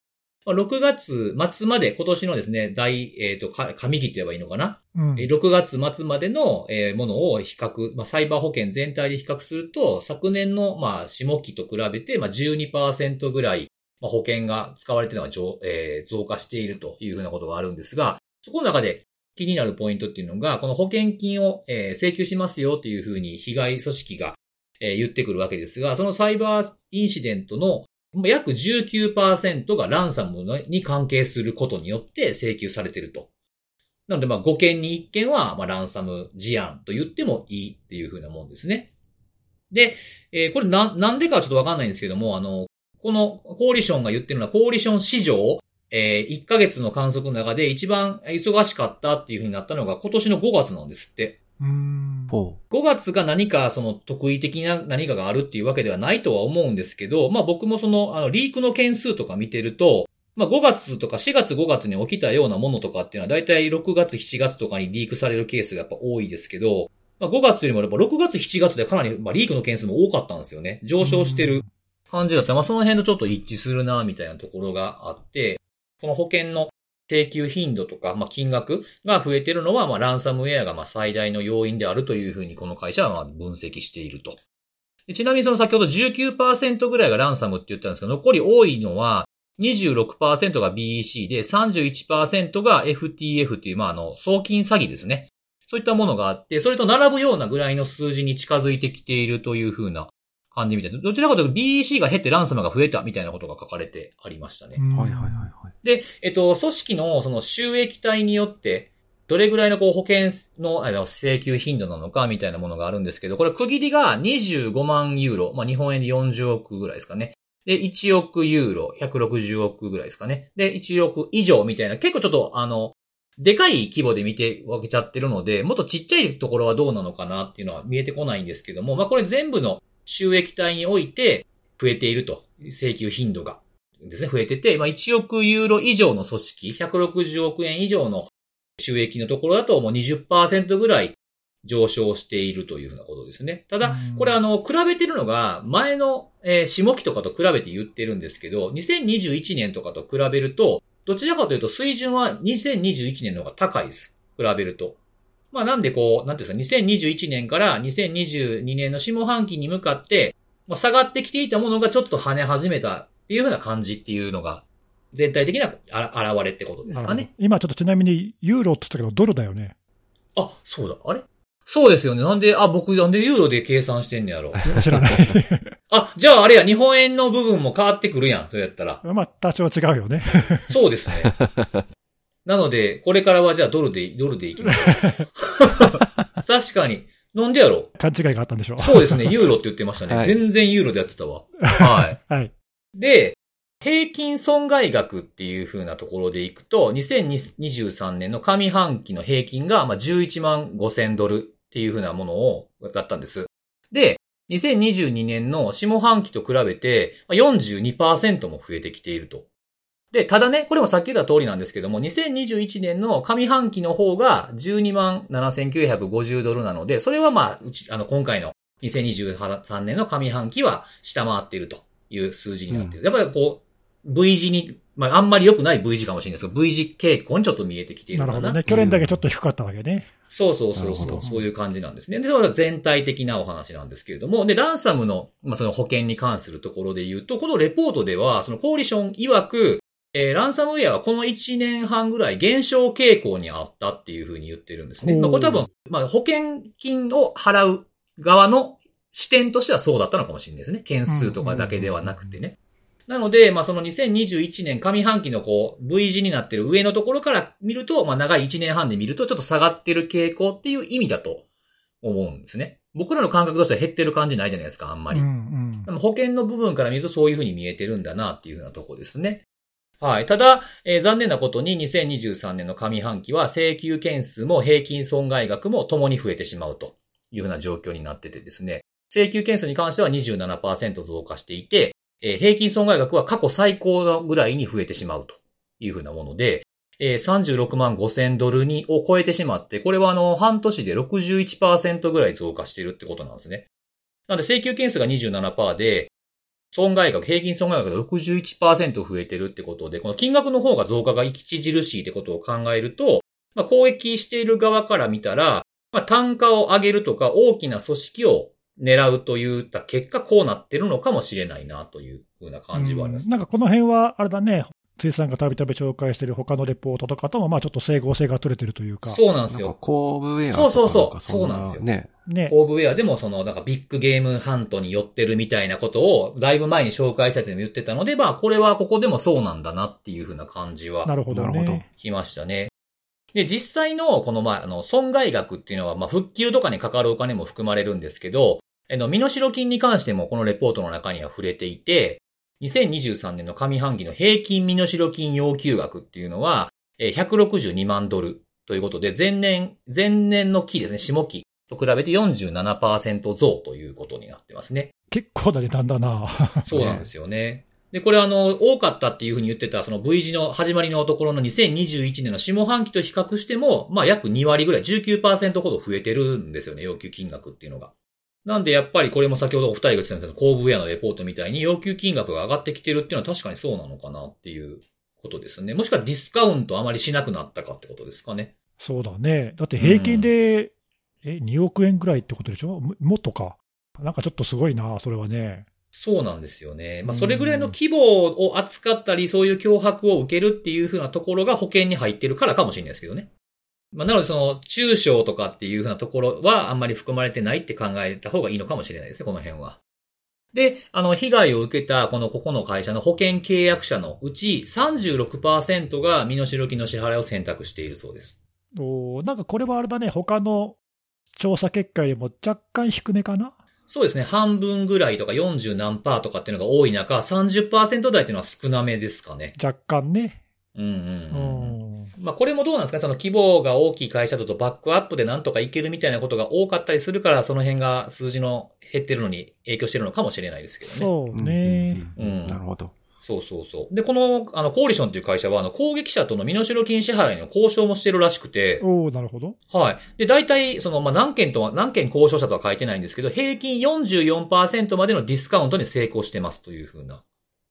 6月末まで今年のですね、大、えっ、と、か上期って言えばいいのかな？うん。えー6月末までのえーものを比較、まあ、サイバー保険全体で比較すると、昨年のまあ下期と比べてまあ12%ぐらいまあ保険が使われているのが増,、えー増加しているというふうなことがあるんですが、そこの中で気になるポイントっていうのが、この保険金をえー請求しますよというふうに被害組織がえー言ってくるわけですが、そのサイバーインシデントのまあ約19%がランサムに関係することによって請求されていると。なので、まあ、5件に1件は、まあ、ランサム事案と言ってもいいっていう風なもんですね。で、えーこれな、なんでかはちょっとわかんないんですけども、あの、このコーリションが言ってるのは、コーリション市場、えー1ヶ月の観測の中で一番忙しかったっていう風になったのが今年の5月なんですって。うんほ5月が何かその得意的な何かがあるっていうわけではないとは思うんですけど、まあ僕もそのあのリークの件数とか見てると、まあ5月とか4月5月に起きたようなものとかっていうのは大体6月7月とかにリークされるケースがやっぱ多いですけど、まあ5月よりもやっぱ6月7月でかなりまあリークの件数も多かったんですよね。上昇してる感じだった。まあその辺とちょっと一致するなみたいなところがあって、この保険の請求頻度とか、まあ、金額が増えているのは、まあ、ランサムウェアがまあ最大の要因であるというふうにこの会社はまあ分析していると。ちなみにその先ほど19%ぐらいがランサムって言ったんですけど、残り多いのは26%が BEC で31%が FTF っていう、まあ、あの、送金詐欺ですね。そういったものがあって、それと並ぶようなぐらいの数字に近づいてきているというふうな感じみたいです。どちらかというと BEC が減ってランサムが増えたみたいなことが書かれてありましたね。う。はいはいはいはい。で、えっと、組織のその収益体によって、どれぐらいのこう保険のあの請求頻度なのかみたいなものがあるんですけど、これ区切りが25万ユーロ、まあ日本円で40億ぐらいですかね。で、1億ユーロ、160億ぐらいですかね。で、1億以上みたいな、結構ちょっとあの、でかい規模で見て分けちゃってるので、もっとちっちゃいところはどうなのかなっていうのは見えてこないんですけども、まあこれ全部の収益体において増えていると、請求頻度が。ですね、増えてて、まあ、1億ユーロ以上の組織、160億円以上の収益のところだともう20%ぐらい上昇しているというふうなことですね。ただうん、これあの、比べてるのが前の、えー下期とかと比べて言ってるんですけど、2021年とかと比べると、どちらかというと水準は2021年の方が高いです。比べると。まあなんでこう、なんていうんですか、2021年から2022年の下半期に向かって、まあ、下がってきていたものがちょっと跳ね始めたっていうふうな感じっていうのが、全体的なあ現れってことですかね。今ちょっとちなみにユーロって言ったけど、ドルだよね。あ、そうだ。あれ？そうですよね。なんで、あ、僕なんでユーロで計算してんねやろ。知らない。あ、じゃああれや、日本円の部分も変わってくるやん。それやったら。まあ、多少違うよね。そうですね。なので、これからはじゃあドルで、ドルでいきましょう。確かに。なんでやろ勘違いがあったんでしょう。そうですね。ユーロって言ってましたね。はい全然ユーロでやってたわ。はい。はい。で、平均損害額っていう風なところでいくと、2023年の上半期の平均がまあ11万5千ドルっていう風なものを、だったんです。で、2022年の下半期と比べてまあ42%も増えてきていると。で、ただね、これもさっき言った通りなんですけども、2021年の上半期の方が12万7950ドルなので、それはまあ、うち、あの、今回の2023年の上半期は下回っているという数字になっている。やっぱりこう、V 字にまあ、あんまり良くない V 字かもしれないですけど、V 字傾向にちょっと見えてきているかな。なるほどね。去年だけちょっと低かったわけね。そうそうそうそう、そういう感じなんですね。で、それは全体的なお話なんですけれども、で、ランサムの、まあ、その保険に関するところで言うと、このレポートでは、そのコーリション曰く、えーランサムウェアはこの1年半ぐらい減少傾向にあったっていうふうに言ってるんですね。まあ、これ多分、まあ、保険金を払う側の視点としてはそうだったのかもしれないですね。件数とかだけではなくてね。なので、まあ、その2021年上半期のこう、V 字になってる上のところから見ると、まあ、長い1年半で見るとちょっと下がってる傾向っていう意味だと思うんですね。僕らの感覚としては減ってる感じないじゃないですか、あんまり。うんうん保険の部分から見るとそういうふうに見えてるんだなっていうふうなとこですね。はい。ただ、えー残念なことに2023年の上半期は請求件数も平均損害額も共に増えてしまうというふうな状況になっててですね。請求件数に関しては27%増加していて、えー平均損害額は過去最高ぐらいに増えてしまうというふうなもので、えー36万5千ドルにを超えてしまって、これはあの、半年で61%ぐらい増加しているってことなんですね。なので請求件数が27%で、損害額、平均損害額が61%増えてるってことで、この金額の方が増加が著しいってことを考えると、まあ、攻撃している側から見たら、まあ、単価を上げるとか大きな組織を狙うといった結果こうなってるのかもしれないなというふうな感じはあります。んなんかこの辺は、あれだね、ついさんがたびたび紹介している他のレポートとかとも、まあちょっと整合性が取れてるというか。そうなんですよ。コーブウェアとかそうそうそうかそうなんですよね。ね。コーブウェアでもその、なんかビッグゲームハントに寄ってるみたいなことを、だいぶ前に紹介したやつでも言ってたので、まあ、これはここでもそうなんだなっていうふうな感じはなるほどなるほどね。きましたね。で、実際の、この、まあ、あの、損害額っていうのは、まあ、復旧とかにかかるお金も含まれるんですけど、あの、身代金に関してもこのレポートの中には触れていて、2023年の上半期の平均身代金要求額っていうのは、えー162万ドルということで、前年、前年の期ですね、下期と比べて47%増ということになってますね。結構な値段だな。そうなんですよね。で、これあの、多かったっていうふうに言ってた、その V 字の始まりのところの2021年の下半期と比較しても、まあ約2割ぐらい、19%ほど増えてるんですよね、要求金額っていうのが。なんでやっぱりこれも先ほどお二人が言ってたんですけど、コーブウェアのレポートみたいに要求金額が上がってきてるっていうのは確かにそうなのかなっていうことですね。もしくはディスカウントあまりしなくなったかってことですかね。そうだね。だって平均で、え、2億円ぐらいってことでしょ？ももっとか。なんかちょっとすごいな、それはね。そうなんですよね。まあ、うんそれぐらいの規模を扱ったり、そういう脅迫を受けるっていう風なところが保険に入ってるからかもしれないですけどね。まあ、なのでその、中小とかっていう風なところはあんまり含まれてないって考えた方がいいのかもしれないですね、この辺は。で、あの、被害を受けたこのここの会社の保険契約者のうち36%が身代金の支払いを選択しているそうです。おなんかこれはあれだね、他の調査結果よりも若干低めかな？そうですね。半分ぐらいとか40何パーとかっていうのが多い中、30%台っていうのは少なめですかね。若干ね。ううんうんうんうん。ん。まあこれもどうなんですか？ねその規模が大きい会社だとバックアップでなんとかいけるみたいなことが多かったりするから、その辺が数字の減ってるのに影響してるのかもしれないですけどね。そうね。うんなるほど。そうそうそう。で、この、あの、コーリションという会社は、あの、攻撃者との身代金支払いの交渉もしてるらしくて、おおなるほど。はい。で、大体、その、まあ、何件とは、何件交渉者とは書いてないんですけど、平均44%までのディスカウントに成功してますというふうな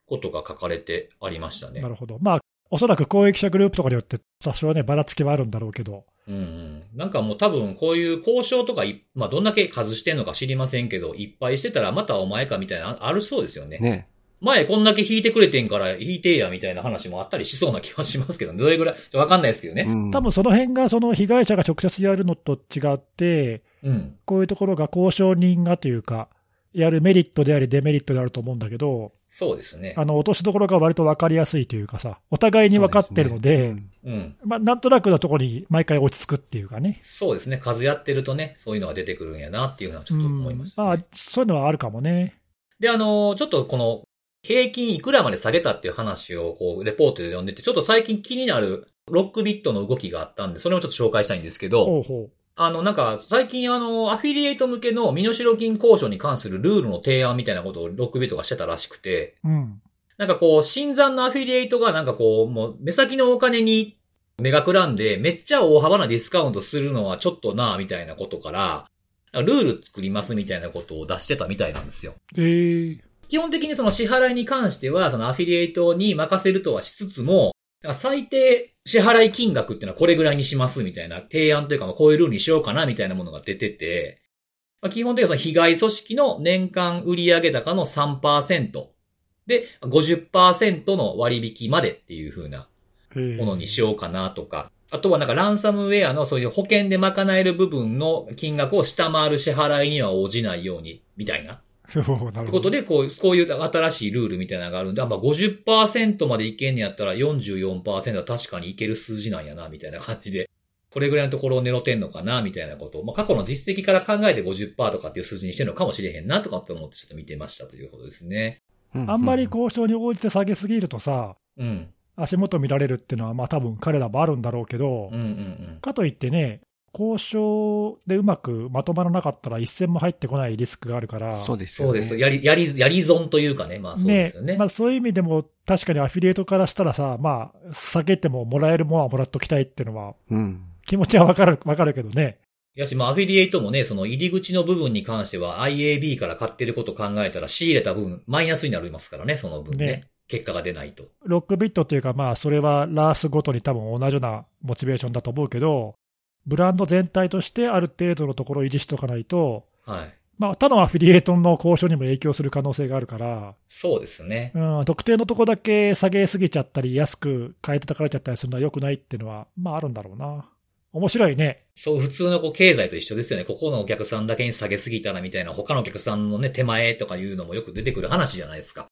ことが書かれてありましたねな。るほど。まあ、おそらく公益者グループとかによって多少ね、ばらつきはあるんだろうけど。うんうん。なんかもう多分こういう交渉とかい、まあどんだけ数してんのか知りませんけど、いっぱいしてたらまたお前かみたいな、あるそうですよね。ね。前こんだけ引いてくれてんから引いてやみたいな話もあったりしそうな気はしますけど、どれぐらい、ちょっとわかんないですけどね。うん多分その辺がその被害者が直接やるのと違って、うん。こういうところが交渉人がというか、やるメリットでありデメリットであると思うんだけど、そうですね。あの、落としどころが割と分かりやすいというかさ、お互いに分かってるので、そうすねうん。まあ、なんとなくのところに毎回落ち着くっていうかね。そうですね。数やってるとね、そういうのが出てくるんやなっていうのはちょっと思いました、ねうんまあ、そういうのはあるかもね。で、あの、ちょっとこの、平均いくらまで下げたっていう話を、こう、レポートで読んでて、ちょっと最近気になるロックビットの動きがあったんで、それをちょっと紹介したいんですけど、ほうほあの、なんか、最近あの、アフィリエイト向けの身代金交渉に関するルールの提案みたいなことをロックビットがしてたらしくて、う。うん。なんかこう、新参のアフィリエイトがなんかこう、もう、目先のお金に目がくらんで、めっちゃ大幅なディスカウントするのはちょっとなみたいなことから、ルール作りますみたいなことを出してたみたいなんですよ。えー、基本的にその支払いに関しては、そのアフィリエイトに任せるとはしつつも、最低支払い金額っていうのはこれぐらいにしますみたいな提案というか、こういうルールにしようかなみたいなものが出てて、まあ、基本的にはその被害組織の年間売上高の3%で50%の割引までっていう風なものにしようかなとか、あとはなんかランサムウェアのそういう保険で賄える部分の金額を下回る支払いには応じないように、みたいな。ということで、こう、こういう新しいルールみたいなのがあるんで、まあ50%までいけんねやったら44%は確かにいける数字なんやな、みたいな感じで。これぐらいのところを狙ってんのかな、みたいなことを、まあ過去の実績から考えて50%とかっていう数字にしてるのかもしれへんな、とかって思ってちょっと見てましたということですね。あんまり交渉に応じて下げすぎるとさ、うん。足元見られるっていうのは、まあ多分彼らもあるんだろうけど、うんうんうん、かといってね、交渉でうまくまとまらなかったら一銭も入ってこないリスクがあるから。そうですよね。そうです。やり、やり、やり損というかね。まあそうですよね。ねまあそういう意味でも確かにアフィリエイトからしたらさ、まあ避けてももらえるものはもらっときたいっていうのは、うん、気持ちはわかる、わかるけどね。やし、まあ、アフィリエイトもね、その入り口の部分に関しては IAB から買ってること考えたら仕入れた分、マイナスになりますからね、その分ね。ね結果が出ないと。ロックビットっていうか、まあ、それはラースごとに多分同じようなモチベーションだと思うけど、ブランド全体としてある程度のところを維持しとかないと、はい。まあ、他のアフィリエイトの交渉にも影響する可能性があるから、そうですね。うん、特定のとこだけ下げすぎちゃったり、安く買い叩かれちゃったりするのは良くないっていうのは、まああるんだろうな。面白いね。そう、普通のこう経済と一緒ですよね。ここのお客さんだけに下げすぎたらみたいな、他のお客さんのね、手前とかいうのもよく出てくる話じゃないですか。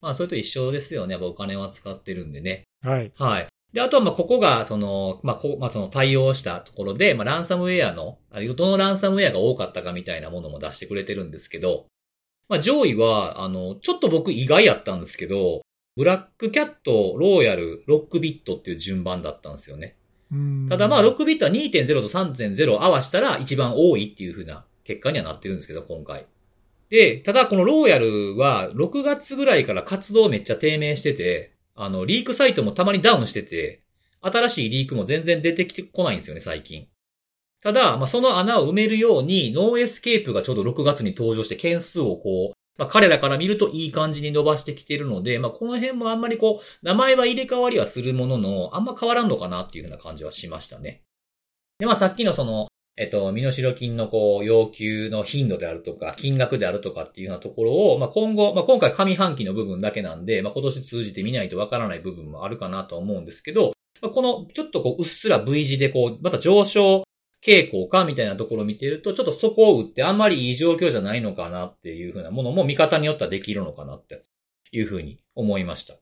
まあ、それと一緒ですよね。やっぱお金は使ってるんでね。はい。はい。で、あとは、ま、ここが、その、まあ、こ、まあ、その対応したところで、まあ、ランサムウェアの、どのランサムウェアが多かったかみたいなものも出してくれてるんですけど、まあ、上位は、あの、ちょっと僕意外やったんですけど、ブラックキャット、ローヤル、ロックビットっていう順番だったんですよね。ただまあ6ビットは2.0と3.0を合わしたら一番多いっていう風な結果にはなってるんですけど、今回。で、ただこのローヤルは6月ぐらいから活動めっちゃ低迷してて、あの、リークサイトもたまにダウンしてて、新しいリークも全然出てきてこないんですよね、最近。ただ、まあ、その穴を埋めるように、 NoEscape がちょうど6月に登場して件数をこう、まあ、彼らから見るといい感じに伸ばしてきてるので、まあ、この辺もあんまりこう、名前は入れ替わりはするものの、あんま変わらんのかなっていうふうな感じはしましたね。で、まあ、さっきのその、えっと、身代金のこう、要求の頻度であるとか、金額であるとかっていうようなところを、まあ、今後、まあ、今回上半期の部分だけなんで、まあ、今年通じて見ないとわからない部分もあるかなと思うんですけど、まあ、この、ちょっとこう、うっすら V 字でこう、また上昇傾向かみたいなところを見てると、ちょっとそこを打ってあんまりいい状況じゃないのかなっていうふうなものも見方によってはできるのかなっていうふうに思いました。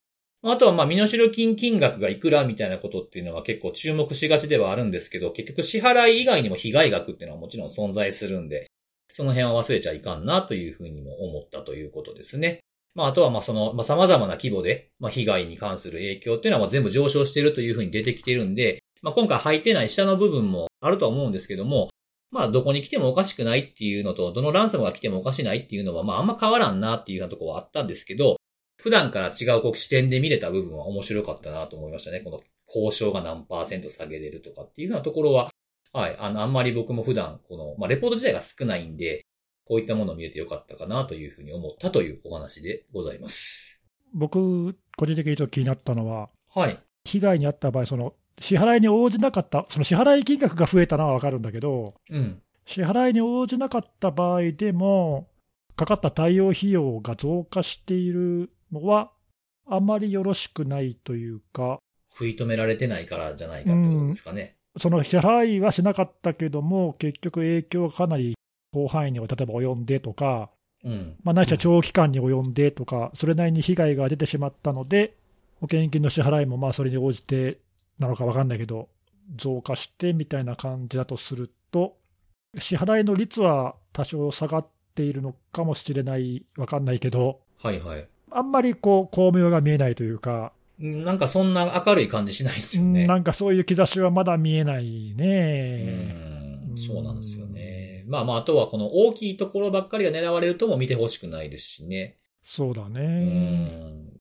あとは、まあ、身代金金額がいくらみたいなことっていうのは結構注目しがちではあるんですけど、結局支払い以外にも被害額っていうのはもちろん存在するんで、その辺は忘れちゃいかんなというふうにも思ったということですね。まあ、あとは、ま、その、ま、様々な規模で、まあ、被害に関する影響っていうのは全部上昇しているというふうに出てきてるんで、まあ、今回履いてない下の部分もあるとは思うんですけども、まあ、どこに来てもおかしくないっていうのと、どのランサムが来てもおかしないっていうのは、まあ、あんま変わらんなっていうようなとこはあったんですけど、普段から違うこう視点で見れた部分は面白かったなと思いましたね。この交渉が何パーセント下げれるとかっていうようなところは、はい、あの、あんまり僕も普段、この、まあ、レポート自体が少ないんで、こういったものを見れてよかったかなというふうに思ったというお話でございます。僕、個人的にちょっと気になったのは、はい。被害に遭った場合、その、支払いに応じなかった、その支払い金額が増えたのはわかるんだけど、うん、支払いに応じなかった場合でも、かかった対応費用が増加しているのは、あまりよろしくないというか。食い止められてないからじゃないかってことですかね。うん、その支払いはしなかったけども、結局影響がかなり広範囲に例えば及んでとか、うん、まあ、ないしは長期間に及んでとか、それなりに被害が出てしまったので、保険金の支払いもまあそれに応じてなのか分かんないけど、増加してみたいな感じだとすると、支払いの率は多少下がっているのかもしれない、分かんないけど、はいはい。あんまりこう、巧妙が見えないというか、なんかそんな明るい感じしないですよね。なんかそういう兆しはまだ見えないね。うん、そうなんですよね。まあまあ、あとはこの大きいところばっかりが狙われるとも見てほしくないですしね。そうだね。うん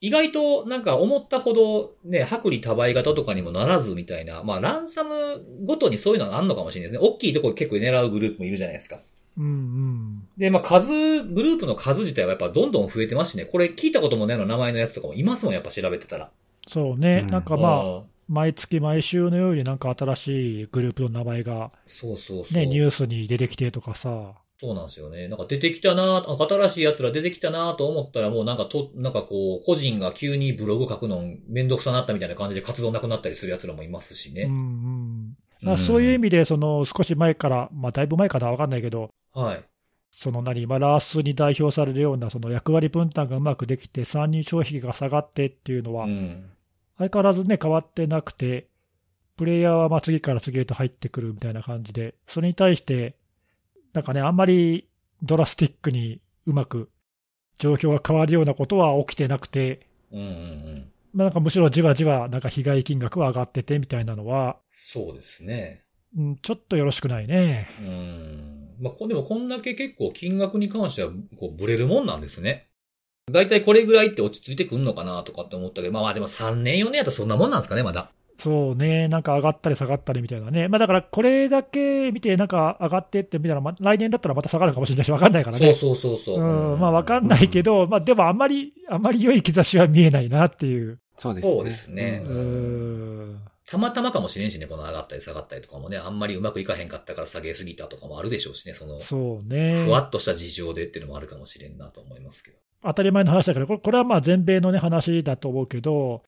意外となんか思ったほどね、薄利多売型とかにもならずみたいな、まあランサムごとにそういうのがあるのかもしれないですね。大きいところ結構狙うグループもいるじゃないですか。うんうん。で、まあ、数、グループの数自体はやっぱどんどん増えてますしね。これ聞いたこともないの名前のやつとかもいますもん、やっぱ調べてたら。そうね。うんなんかまあ、あ。毎月毎週のようになんか新しいグループの名前がそうそうそう。ね、ニュースに出てきてとかさ。そうなんですよね。なんか出てきたなあ新しい奴ら出てきたなと思ったらもうなんかと、なんかこう、個人が急にブログ書くのめんどくさなったみたいな感じで活動なくなったりする奴らもいますしね。うんうん。まあそういう意味で、その少し前から、まあだいぶ前かなわかんないけど、はい。その何、まあ、ラースに代表されるようなその役割分担がうまくできて、参入消費が下がってっていうのはう、ん。相変わらずね、変わってなくて、プレイヤーはまあ次から次へと入ってくるみたいな感じで、それに対して、なんかね、あんまりドラスティックにうまく状況が変わるようなことは起きてなくて、うんうんうん。まあ、なんかむしろじわじわなんか被害金額は上がっててみたいなのは、そうですね。うん、ちょっとよろしくないね。うん。まあ、こでもこんだけ結構金額に関してはこうブレるもんなんですね。だいたいこれぐらいって落ち着いてくんのかなとかって思ったけど、まあまあでも3年4年やったらそんなもんなんですかね、まだ。そうね、なんか上がったり下がったりみたいなね、まあ、だからこれだけ見て、なんか上がってってみたら、ま来年だったらまた下がるかもしれないし、分かんないからね。そうそうそうそう。うん、まあ分かんないけど、まあでもあんまり、あんまり良い兆しは見えないなっていう。そうですね。そうですねううんん。たまたまかもしれんしね、この上がったり下がったりとかもね、あんまりうまくいかへんかったから下げすぎたとかもあるでしょうしね、その、そうねふ。わっとした事情でっていうのもあるかもしれんなと思いますけど。当たり前の話だけど、これこれはまあ全米のね、話だと思うけど、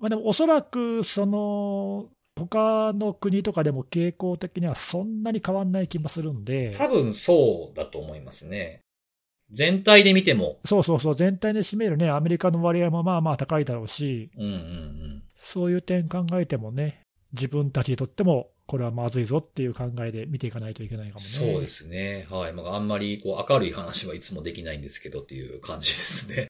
まあでもおそらく、その、他の国とかでも傾向的にはそんなに変わんない気もするんで、多分そうだと思いますね。全体で見ても。そうそうそう、全体で占めるね、アメリカの割合もまあまあ高いだろうし、うんうんうん。そういう点考えてもね、自分たちにとっても、これはまずいぞっていう考えで見ていかないといけないかもね。そうですね。はい。まあ、あんまりこう明るい話はいつもできないんですけどっていう感じですね。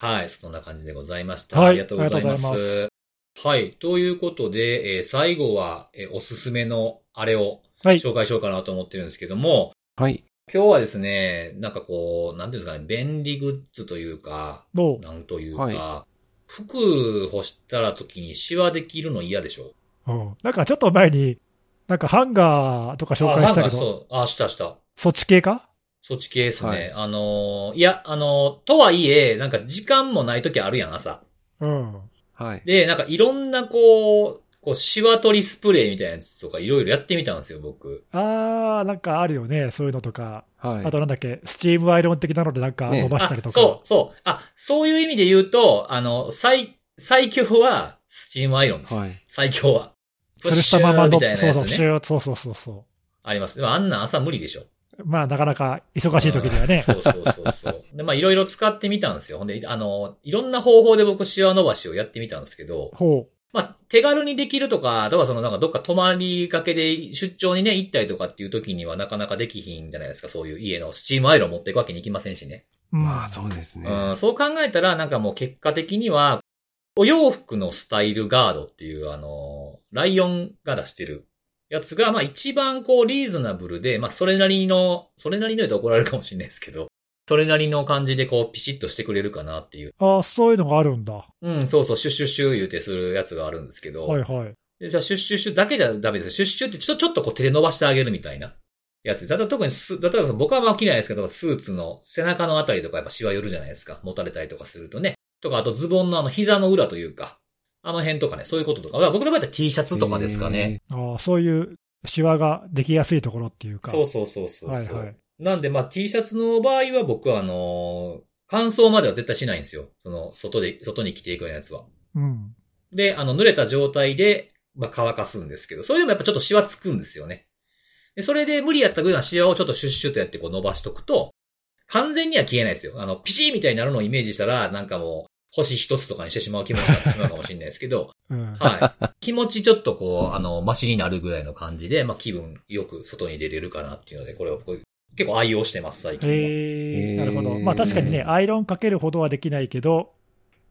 はい。そんな感じでございました。はいありがとうございます。はい。ということで、えー最後は、えーおすすめのあれをはい。紹介しようかなと思ってるんですけども、はい。今日はですね、なんかこう、なんていうんですかね、便利グッズというか、どうなんというか、は服干したら時にシワできるの嫌でしょ？うんなんかちょっと前に、なんかハンガーとか紹介したけど、あなんかそう、あ、したした。そっち系か？そっち系ですね。はいあのーいや、あのーとはいえ、なんか時間もない時あるやん、朝。うん。はい。で、なんかいろんなこう、こう、シワ取りスプレーみたいなやつとかいろいろやってみたんですよ、僕。あー、なんかあるよね、そういうのとか。はい。あとなんだっけ、スチームアイロン的なのでなんかね伸ばしたりあとか。そう、そう。あ、そういう意味で言うと、あの、最、最強はスチームアイロンです。はい。最強は。吊るしたままのプッシューみたいなそうそう、やつね。シューッそうそうそうそあります。でもあんなん朝無理でしょ。う。まあなかなか忙しい時にはね。そうそうそうそう。で、まあいろいろ使ってみたんですよ。ほんで、あの、いろんな方法で僕シワ伸ばしをやってみたんですけど、ほまあ手軽にできるとか、あとはそのなんかどっか泊まりがけで出張にね、行ったりとかっていう時にはなかなかできひんじゃないですか。そういう家のスチームアイロン持っていくわけにいきませんしね。まあ、そうですね。うん、そう考えたらなんかもう結果的には、お洋服のスタイルガードっていうあの、ライオンが出してるやつが、まあ一番こうリーズナブルで、まあそれなりの、それなりの言うと怒られるかもしれないですけど、それなりの感じでこうピシッとしてくれるかなっていう。あーそういうのがあるんだ。はうん、そうそう、シュッシュッシュ言うてするやつがあるんですけど、いはい。でじゃあシュッシュッシュだけじゃダメです。シュッシュってちょちょっとこう手で伸ばしてあげるみたいなやつ。だから特にス、例えば僕はま着ないですけど、スーツの背中のあたりとかやっぱシワ寄るじゃないですか。持たれたりとかするとね。とか、あとズボンのあの膝の裏というか、あの辺とかね、そういうこととか。まあ僕の場合は T シャツとかですかね。へあーそういうシワができやすいところっていうか。そうそうそうそうそう。はいはいなんでまあ T シャツの場合は僕はあのー乾燥までは絶対しないんですよ。その、外で、外に着ていくようなやつは。うん。で、あの、濡れた状態で、まあ、乾かすんですけど、それでもやっぱちょっとシワつくんですよね。で、それで無理やったぐらいのシワをちょっとシュッシュッとやってこう伸ばしとくと、完全には消えないですよ。あの、ピシーみたいになるのをイメージしたら、なんかもう、星一つとかにしてしまう気持ちになってしまうかもしれないですけど、うん。はい。気持ちちょっとこう、あの、マシになるぐらいの感じで、まあ、気分よく外に出れるかなっていうので、これをこう結構愛用してます、最近は。へえ、へーなるほど。まあ確かにね、アイロンかけるほどはできないけど、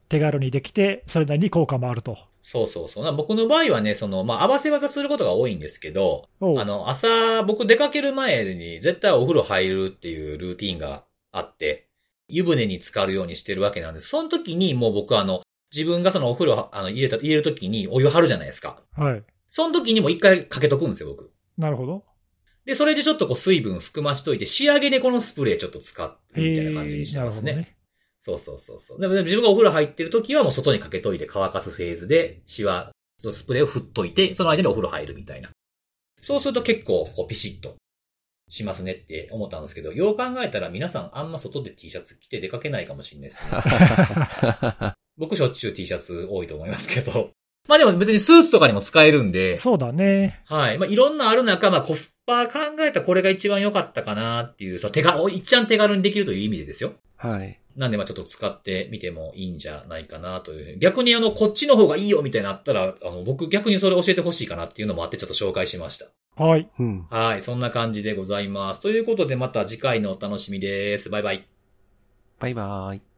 手軽にできて、それなりに効果もあると。そうそうそう。な僕の場合はね、その、まあ、合わせ技することが多いんですけど、あの、朝、僕出かける前に絶対お風呂入るっていうルーティンがあって、湯船に浸かるようにしてるわけなんです。その時にもう僕はあの、自分がそのお風呂、あの、入れた、入れる時にお湯張るじゃないですか。はい。その時にも一回かけとくんですよ、僕。なるほど。で、それでちょっとこう水分含ましといて、仕上げでこのスプレーちょっと使うみたいな感じにしてますね。ね。そうそうそうそう。でも自分がお風呂入ってる時はもう外にかけといて乾かすフェーズで、シワ、スプレーを振っといて、その間にお風呂入るみたいな。そうすると結構こうピシッとしますねって思ったんですけど、よう考えたら皆さんあんま外で T シャツ着て出かけないかもしれないですね。僕しょっちゅう T シャツ多いと思いますけど。まあでも別にスーツとかにも使えるんで、そうだね。はい。まあいろんなある中、まあコスパ考えたらこれが一番良かったかなっていう、手が、いっちゃん手軽にできるという意味でですよ。はい。なんでまあちょっと使ってみてもいいんじゃないかなという。逆にあの、こっちの方がいいよみたいになったら、あの、僕逆にそれ教えてほしいかなっていうのもあってちょっと紹介しました。はい。うん。はい。そんな感じでございます。ということでまた次回のお楽しみです。バイバイ。バイバーイ。